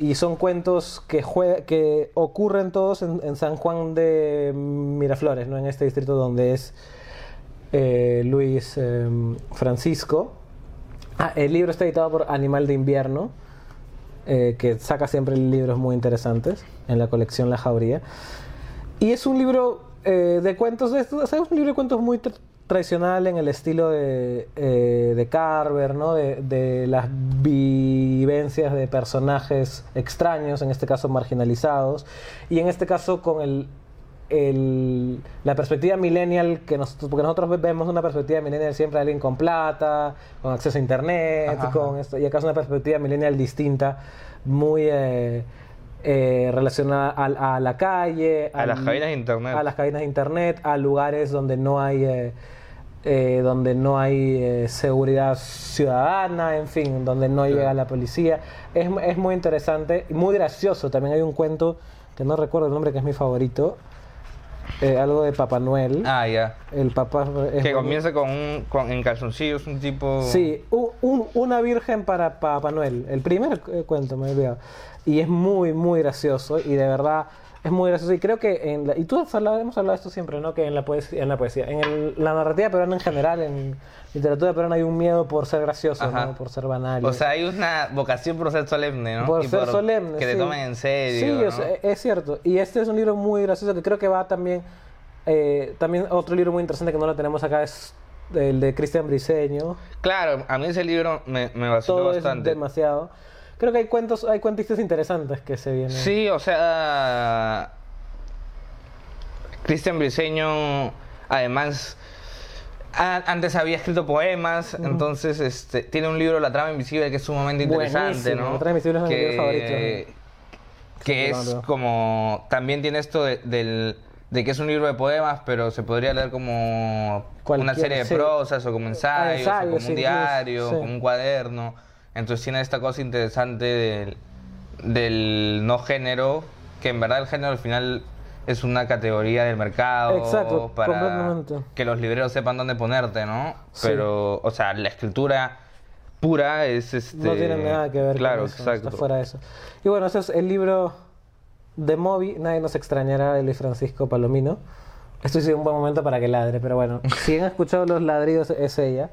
Y son cuentos que, jue- que ocurren todos en, en San Juan de Miraflores, ¿no? en este distrito donde es eh, Luis em, Francisco. Ah, el libro está editado por Animal de Invierno, eh, que saca siempre libros muy interesantes en la colección La Jauría. Y es un libro eh, de cuentos, estos, o es un libro de cuentos muy tradicional en el estilo de, eh, de Carver, ¿no? de, de las vivencias de personajes extraños, en este caso marginalizados, y en este caso con el, el- la perspectiva millennial, que nosotros, porque nosotros ve- vemos una perspectiva millennial siempre de alguien con plata, con acceso a internet, Ajá, con ajá. esto, y acá es una perspectiva millennial distinta, muy eh, eh, relacionada a, a la calle, A las cabinas de internet. a las cabinas de internet, a lugares donde no hay eh, eh, donde no hay eh, seguridad ciudadana, en fin, donde no llega la policía. Es, es muy interesante y muy gracioso. También hay un cuento que no recuerdo el nombre que es mi favorito, eh, algo de Papá Noel. Ah, ya. El papá es Que comienza con un, con, en calzoncillos, un tipo... Sí, u- un- una virgen para Papá Noel. El primer eh, cuento, me he olvidado. Y es muy, muy gracioso. Y de verdad, es muy gracioso. Y creo que en la, Y tú has hablado, hemos hablado de esto siempre, ¿no? Que en la poesía, en la, poesía, en el- la narrativa peruana en general, en literatura peruana hay un miedo por ser gracioso, Ajá. ¿no? Por ser banal. O sea, hay una vocación por ser solemne, ¿no? por Y ser solemne. Que te sí. tomen en serio, Sí, ¿no? o sea, es cierto. Y este es un libro muy gracioso que creo que va también. eh, también otro libro muy interesante que no lo tenemos acá es el de Cristian Briseño. Claro, a mí ese libro me, me vaciló todo bastante. es demasiado. Creo que hay cuentos, hay cuentistas interesantes que se vienen. Sí, o sea, Cristian Briseño, además, a- antes había escrito poemas, entonces este, tiene un libro, La trama invisible, que es sumamente interesante, Buenísimo, ¿no? La trama invisible es uno de mis libros favoritos. Que es como, también tiene esto de, del- de que es un libro de poemas, pero se podría leer como una serie de sí. prosas o como ensayos, ensayos, o como un diario, sí. como un cuaderno. Entonces tiene esta cosa interesante del, del no género, que en verdad el género al final es una categoría del mercado Exacto, para que los libreros sepan dónde ponerte, ¿no? Sí. Pero, o sea, la escritura pura es este... No tiene nada que ver claro, con eso, exacto. está fuera de eso. Y bueno, ese es el libro de Moby, Nadie nos extrañará, de Luis Francisco Palomino. Esto es un buen momento para que ladre, pero bueno, si han escuchado los ladridos es ella.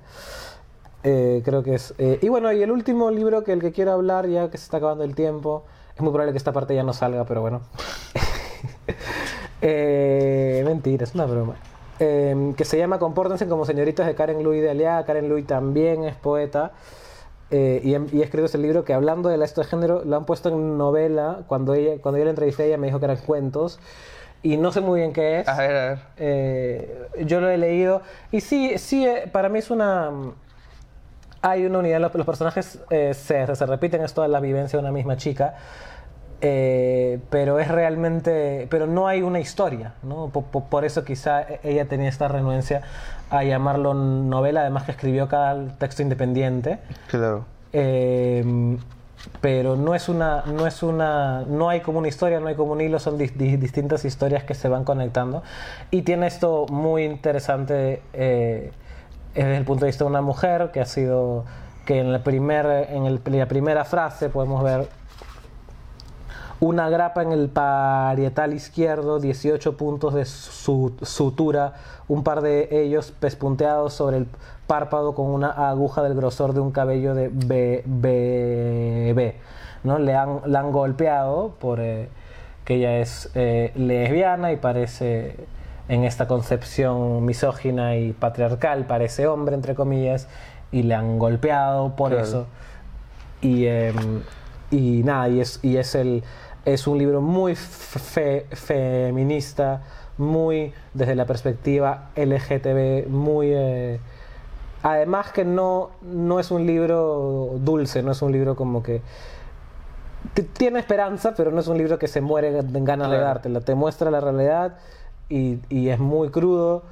Eh, creo que es. eh, y bueno, y el último libro que el que quiero hablar, ya que se está acabando el tiempo, es muy probable que esta parte ya no salga, pero bueno. Eh, mentira, es una broma. Eh, que se llama Compórtense como señoritas de Karen Louis de Aliaga. Karen Louis también es poeta. eh, y, y ha escrito ese libro que hablando de la esto de género lo han puesto en novela. Cuando, ella, cuando yo la entrevisté ella me dijo que eran cuentos. Y no sé muy bien qué es. A ver, a ver. Eh, yo lo he leído. Y sí, sí, para mí es una... Hay una unidad, los, personajes eh, se, se repiten, es toda la vivencia de una misma chica. eh, pero es realmente, pero no hay una historia, ¿no? Po- po- Por, eso quizá e- ella tenía esta renuencia a llamarlo novela, además que escribió cada texto independiente. Claro. Eh, pero no es una no es una no hay como una historia no hay como un hilo son dis- distintas historias que se van conectando y tiene esto muy interesante eh, desde el punto de vista de una mujer que ha sido que en la primer en el- la primera frase podemos ver una grapa en el parietal izquierdo, 18 puntos de su- sutura, un par de ellos pespunteados sobre el párpado con una aguja del grosor de un cabello de be- bebé. ¿no? Le, han, la han golpeado por eh, que ella es eh, lesbiana y parece en esta concepción misógina y patriarcal, parece hombre, entre comillas, y le han golpeado por Claro. eso. Y, em, y nada, y es, y es el. Es un libro muy fe- feminista, muy desde la perspectiva LGTB, muy... eh, además que no, no es un libro dulce, no es un libro como que... Tiene esperanza, pero no es un libro que se muere en ganas de Claro. dártela. Te muestra la realidad y, y es muy crudo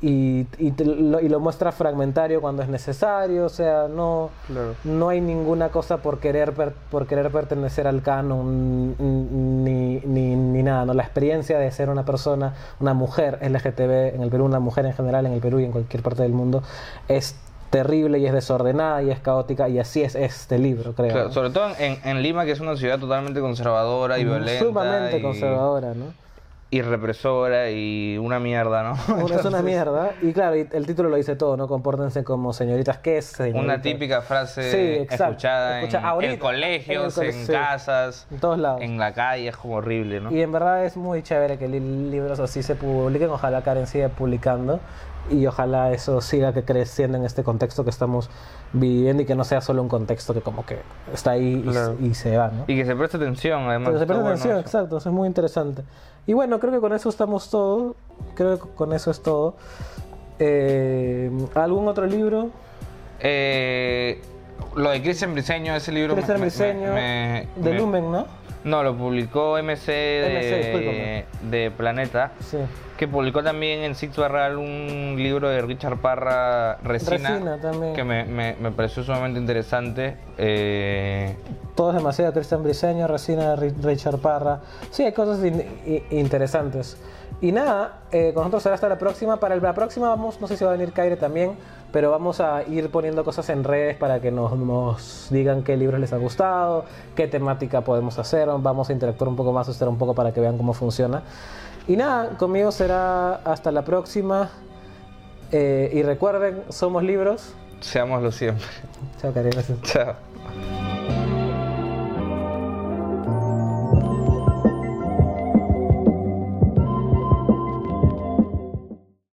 y, y te lo, y lo muestra fragmentario cuando es necesario. O sea, no, Claro. no hay ninguna cosa por querer, per- por querer pertenecer al canon ni, ni, ni nada. ¿no? La experiencia de ser una persona, una mujer LGTB en el Perú, una mujer en general en el Perú y en cualquier parte del mundo, es terrible y es desordenada y es caótica y así es este libro, creo. Claro, ¿no? sobre todo en, en Lima, que es una ciudad totalmente conservadora y violenta. Sumamente y, conservadora, ¿no? Y represora y una mierda, ¿no? Una- es una mierda. Y claro, el título lo dice todo, ¿no? Compórtense como señoritas. ¿Qué es señorita? Una típica frase Sí, escuchada Escucha, en, ahorita, en colegios, en sí. casas, En todos lados. en la calle, es como horrible, ¿no? Y en verdad es muy chévere que li- libros así se publiquen. Ojalá Karen siga publicando. Y ojalá eso siga que creciendo en este contexto que estamos viviendo y que no sea solo un contexto que como que está ahí y, Claro. y se va, ¿no? Y que se preste atención, además. Pero se bueno atención, exacto, eso es muy interesante. Y bueno, creo que con eso estamos todo. Creo que con eso es todo. Eh, ¿Algún otro libro? Eh, lo de Cristian Briseño, ese libro me- Cristian me- Briseño, me- de me- Lumen, ¿no? No, lo publicó MC de, de Planeta, Sí. que publicó también en Six Barral un libro de Richard Parra, Resina, Resina también. que me, me- me pareció sumamente interesante. Eh, Todo es demasiado. Cristian Briseño, Resina, Ri- Richard Parra. Sí, hay cosas in- interesantes. Y nada, eh, con nosotros será hasta la próxima. Para la próxima vamos, no sé si va a venir Kaire también, pero vamos a ir poniendo cosas en redes para que nos, nos digan qué libros les ha gustado, qué temática podemos hacer. Vamos a interactuar un poco más, estar un poco para que vean cómo funciona. Y nada, conmigo será hasta la próxima. Eh, y recuerden, somos libros. seámoslo siempre. Chao, gracias. Chao.